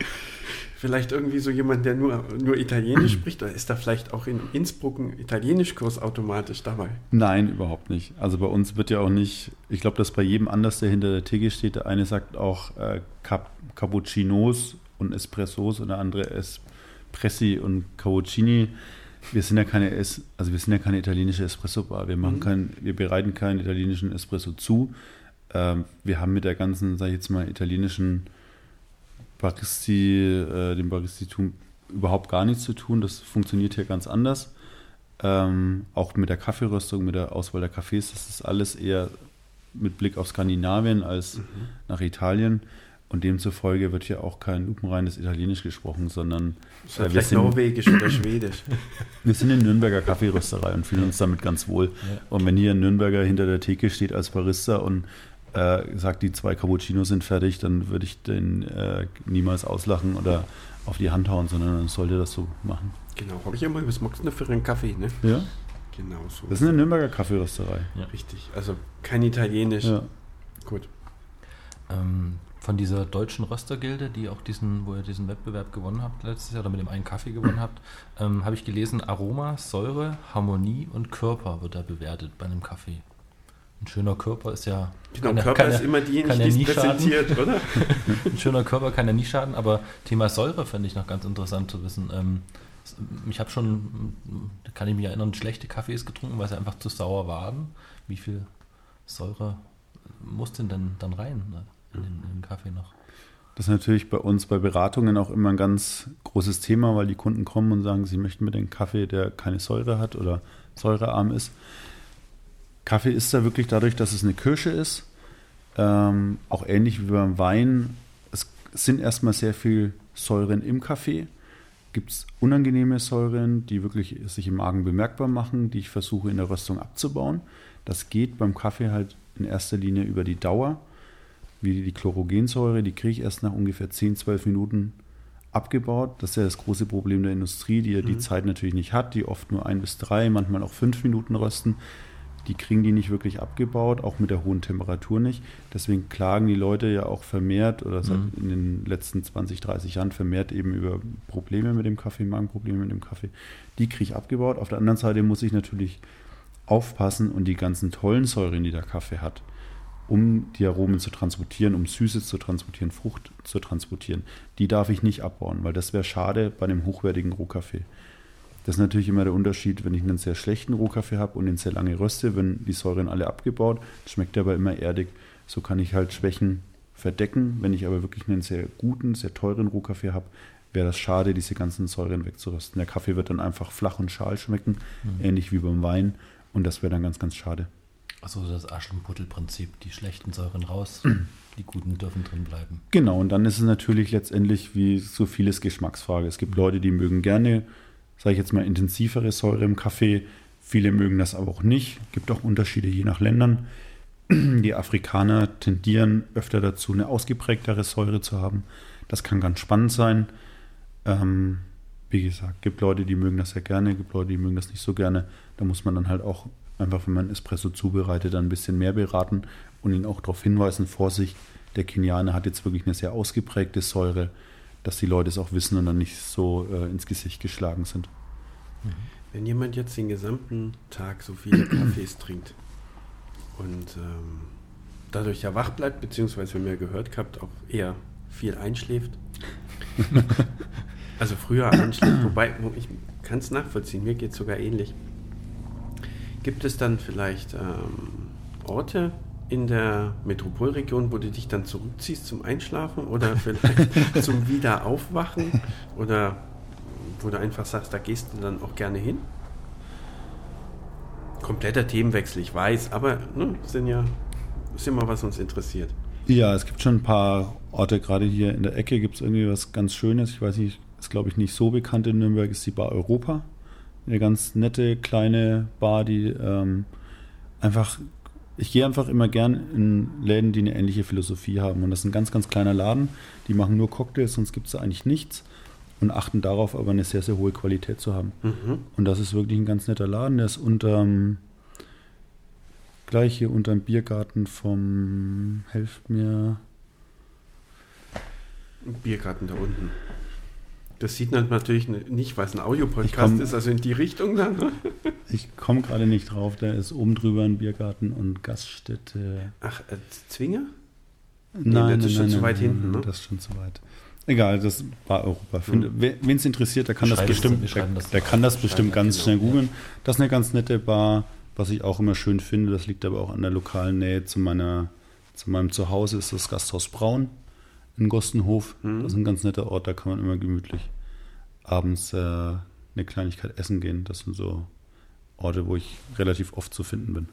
Vielleicht irgendwie so jemand, der nur, nur Italienisch spricht? Oder ist da vielleicht auch in Innsbruck ein Italienischkurs automatisch dabei? Nein, überhaupt nicht. Also bei uns wird ja auch nicht, ich glaube, dass bei jedem anders, der hinter der Theke steht, der eine sagt auch äh, Cap Cappuccinos und Espressos und der andere Espressi und Cappuccini. Wir sind ja keine es also wir sind ja keine italienische Espresso-Bar. Wir machen Mhm. kein, wir bereiten keinen italienischen Espresso zu. Ähm, wir haben mit der ganzen, sage ich jetzt mal, italienischen Baristi, äh, dem Baristitum überhaupt gar nichts zu tun. Das funktioniert hier ganz anders. Ähm, auch mit der Kaffeeröstung, mit der Auswahl der Kaffees, das ist alles eher mit Blick auf Skandinavien als nach Italien. Und demzufolge wird hier auch kein lupenreines Italienisch gesprochen, sondern äh, wir sind Norwegisch oder Schwedisch. Wir sind in Nürnberger Kaffeerösterei und fühlen uns damit ganz wohl. Ja. Und wenn hier ein Nürnberger hinter der Theke steht als Barista und äh, sagt, die zwei Cappuccinos sind fertig, dann würde ich den äh, niemals auslachen oder auf die Hand hauen, sondern dann sollte das so machen. Genau, habe ich ja mal, was magst du für einen Kaffee, ne? Ja. Genau so. Das ist eine Nürnberger Kaffeerösterei. Ja. Richtig, also kein Italienisch. Ja. Gut. Ähm, von dieser deutschen Röstergilde, die auch diesen, wo ihr diesen Wettbewerb gewonnen habt letztes Jahr oder mit dem einen Kaffee gewonnen habt, ähm, habe ich gelesen, Aroma, Säure, Harmonie und Körper wird da bewertet bei einem Kaffee. Ein schöner Körper ist ja. Genau, Körper kann ist immer diejenige, die nie präsentiert, schaden. oder? Ein schöner Körper kann ja nie schaden, aber Thema Säure fände ich noch ganz interessant zu wissen. Ähm, ich habe schon, kann ich mich erinnern, schlechte Kaffees getrunken, weil sie einfach zu sauer waren. Wie viel Säure muss denn dann, dann rein ne, in, den, in den Kaffee noch? Das ist natürlich bei uns bei Beratungen auch immer ein ganz großes Thema, weil die Kunden kommen und sagen, sie möchten mir den Kaffee, der keine Säure hat oder säurearm ist. Kaffee ist da wirklich dadurch, dass es eine Kirsche ist, ähm, auch ähnlich wie beim Wein. Es sind erstmal sehr viel Säuren im Kaffee. Gibt es unangenehme Säuren, die wirklich sich im Magen bemerkbar machen, die ich versuche in der Röstung abzubauen. Das geht beim Kaffee halt in erster Linie über die Dauer. Wie die Chlorogensäure, die kriege ich erst nach ungefähr 10, 12 Minuten abgebaut. Das ist ja das große Problem der Industrie, die ja die mhm. Zeit natürlich nicht hat, die oft nur ein bis drei, manchmal auch fünf Minuten rösten die kriegen die nicht wirklich abgebaut, auch mit der hohen Temperatur nicht. Deswegen klagen die Leute ja auch vermehrt oder seit mhm. in den letzten 20, 30 Jahren vermehrt eben über Probleme mit dem Kaffee, Magenprobleme mit dem Kaffee. Die kriege ich abgebaut. Auf der anderen Seite muss ich natürlich aufpassen und die ganzen tollen Säuren, die der Kaffee hat, um die Aromen zu transportieren, um Süße zu transportieren, Frucht zu transportieren, die darf ich nicht abbauen, weil das wäre schade bei einem hochwertigen Rohkaffee. Das ist natürlich immer der Unterschied, wenn ich einen sehr schlechten Rohkaffee habe und ihn sehr lange röste, wenn die Säuren alle abgebaut, schmeckt er aber immer erdig. So kann ich halt Schwächen verdecken. Wenn ich aber wirklich einen sehr guten, sehr teuren Rohkaffee habe, wäre das schade, diese ganzen Säuren wegzurösten. Der Kaffee wird dann einfach flach und schal schmecken, mhm. ähnlich wie beim Wein. Und das wäre dann ganz, ganz schade. Also das Aschenputtel-Prinzip, die schlechten Säuren raus, die guten dürfen drin bleiben. Genau, und dann ist es natürlich letztendlich wie so vieles Geschmacksfrage. Es gibt. Leute, die mögen gerne sage ich jetzt mal, intensivere Säure im Kaffee. Viele mögen das aber auch nicht. Es Gibt auch Unterschiede je nach Ländern. Die Afrikaner tendieren öfter dazu, eine ausgeprägtere Säure zu haben. Das kann ganz spannend sein. Ähm, wie gesagt, gibt Leute, die mögen das sehr gerne, gibt Leute, die mögen das nicht so gerne. Da muss man dann halt auch einfach, wenn man Espresso zubereitet, dann ein bisschen mehr beraten und ihn auch darauf hinweisen, Vorsicht, der Kenianer hat jetzt wirklich eine sehr ausgeprägte Säure dass die Leute es auch wissen und dann nicht so äh, ins Gesicht geschlagen sind. Mhm. Wenn jemand jetzt den gesamten Tag so viele Kaffees trinkt und ähm, dadurch ja wach bleibt, beziehungsweise, wenn ihr gehört habt, auch eher viel einschläft, also früher einschläft, wobei, ich kann es nachvollziehen, mir geht es sogar ähnlich. Gibt es dann vielleicht ähm, Orte, in der Metropolregion, wo du dich dann zurückziehst zum Einschlafen oder vielleicht zum Wiederaufwachen oder wo du einfach sagst, da gehst du dann auch gerne hin? Kompletter Themenwechsel, ich weiß, aber ne, sind ja ist immer was uns interessiert. Ja, es gibt schon ein paar Orte, gerade hier in der Ecke gibt es irgendwie was ganz Schönes. Ich weiß nicht, ist glaube ich nicht so bekannt in Nürnberg, ist die Bar Europa. Eine ganz nette kleine Bar, die ähm, einfach ich gehe einfach immer gern in Läden, die eine ähnliche Philosophie haben. Und das ist ein ganz, ganz kleiner Laden. Die machen nur Cocktails, sonst gibt es eigentlich nichts. Und achten darauf, aber eine sehr, sehr hohe Qualität zu haben. Mhm. Und das ist wirklich ein ganz netter Laden. Der ist unterm, gleich hier unterm Biergarten vom, helft mir. Biergarten da unten. Das sieht man natürlich nicht, was ein Audiopodcast ist, also in die Richtung dann. Ich komme gerade nicht drauf, da ist oben drüber ein Biergarten und Gaststätte. Ach, äh, Zwinger? Nein, das ist schon nein, zu weit nein, hinten. Ne? Das ist schon zu weit. Egal, das war Europa. Mhm. Wen es interessiert, der kann das bestimmt, der, das der kann das bestimmt ganz genau. schnell googeln. Das ist eine ganz nette Bar, was ich auch immer schön finde. Das liegt aber auch an der lokalen Nähe zu meiner, zu meinem Zuhause. Ist das Gasthaus Braun in Gostenhof. Mhm. Das ist ein ganz netter Ort, da kann man immer gemütlich abends äh, eine Kleinigkeit essen gehen. Das sind so Orte, wo ich relativ oft zu finden bin.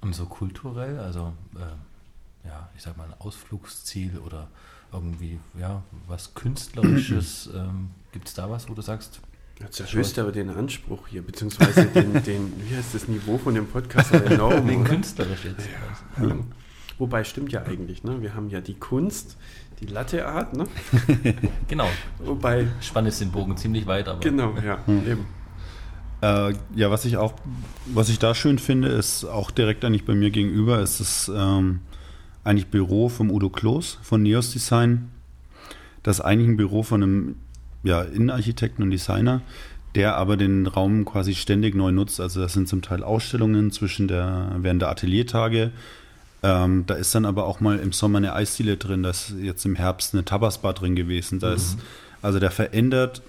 Und so kulturell, also äh, ja, ich sag mal, ein Ausflugsziel oder irgendwie, ja, was Künstlerisches? ähm, Gibt es da was, wo du sagst, Jetzt erhöhst du aber den Anspruch hier, beziehungsweise den, den, wie heißt das Niveau von dem Podcast enorm. oder? künstlerisch jetzt? Ja. Wobei stimmt ja eigentlich, ne? Wir haben ja die Kunst, die Latteart, ne? Genau, Wobei, spann jetzt den Bogen ziemlich weit, aber genau, ja, eben. Äh, ja, was ich auch, was ich da schön finde, ist auch direkt eigentlich bei mir gegenüber, ist das ähm, eigentlich Büro vom Udo Kloß von Neos Design. Das ist eigentlich ein Büro von einem ja, Innenarchitekten und Designer, der aber den Raum quasi ständig neu nutzt. Also das sind zum Teil Ausstellungen zwischen der, während der Ateliertage. Ähm, da ist dann aber auch mal im Sommer eine Eisdiele drin, da ist jetzt im Herbst eine Tabasbar drin gewesen. Da ist, also der verändert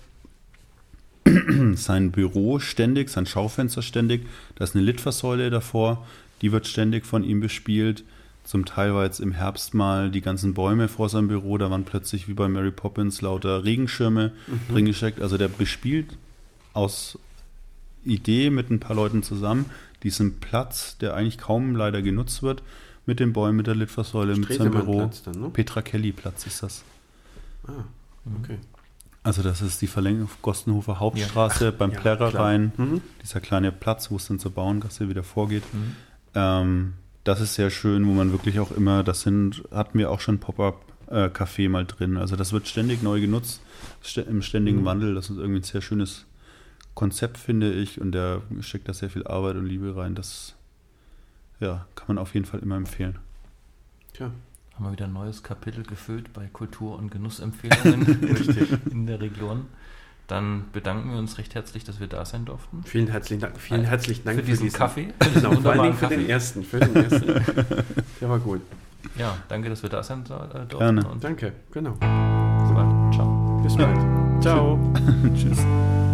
sein Büro ständig, sein Schaufenster ständig. Da ist eine Litfaßsäule davor, die wird ständig von ihm bespielt. Zum Teil war jetzt im Herbst mal die ganzen Bäume vor seinem Büro, da waren plötzlich wie bei Mary Poppins lauter Regenschirme drin gesteckt. Also der bespielt aus Idee mit ein paar Leuten zusammen diesen Platz, der eigentlich kaum leider genutzt wird, mit den Bäumen, mit der Litfaßsäule, mit seinem Büro. Dann, ne? Petra Kelly Platz ist das. Ah, okay. Also das ist die Verlängerung Gostenhofer Hauptstraße beim Ja, Plärrer rein. Mhm. Dieser kleine Platz, wo es dann zur Bauerngasse wieder vorgeht. Mhm. Ähm, das ist sehr schön, wo man wirklich auch immer, das sind, hatten wir auch schon Pop-Up-Café mal drin. Also das wird ständig neu genutzt, st im ständigen Mhm. Wandel. Das ist irgendwie ein sehr schönes Konzept, finde ich. Und der steckt da sehr viel Arbeit und Liebe rein. Das ja, kann man auf jeden Fall immer empfehlen. Tja, haben wir wieder ein neues Kapitel gefüllt bei Kultur- und Genussempfehlungen in der Region. Dann bedanken wir uns recht herzlich, dass wir da sein durften. vielen herzlichen Dank, vielen Äh, herzlichen Dank für diesen Kaffee. Für diesen Genau, vor allen wunderbaren Dingen für den Kaffee. ersten, für den ersten. Der war gut. Ja, danke, dass wir da sein äh, durften. Gerne. Und Danke, genau. bis bald. Ciao. Bis bald. Ciao. Tschüss.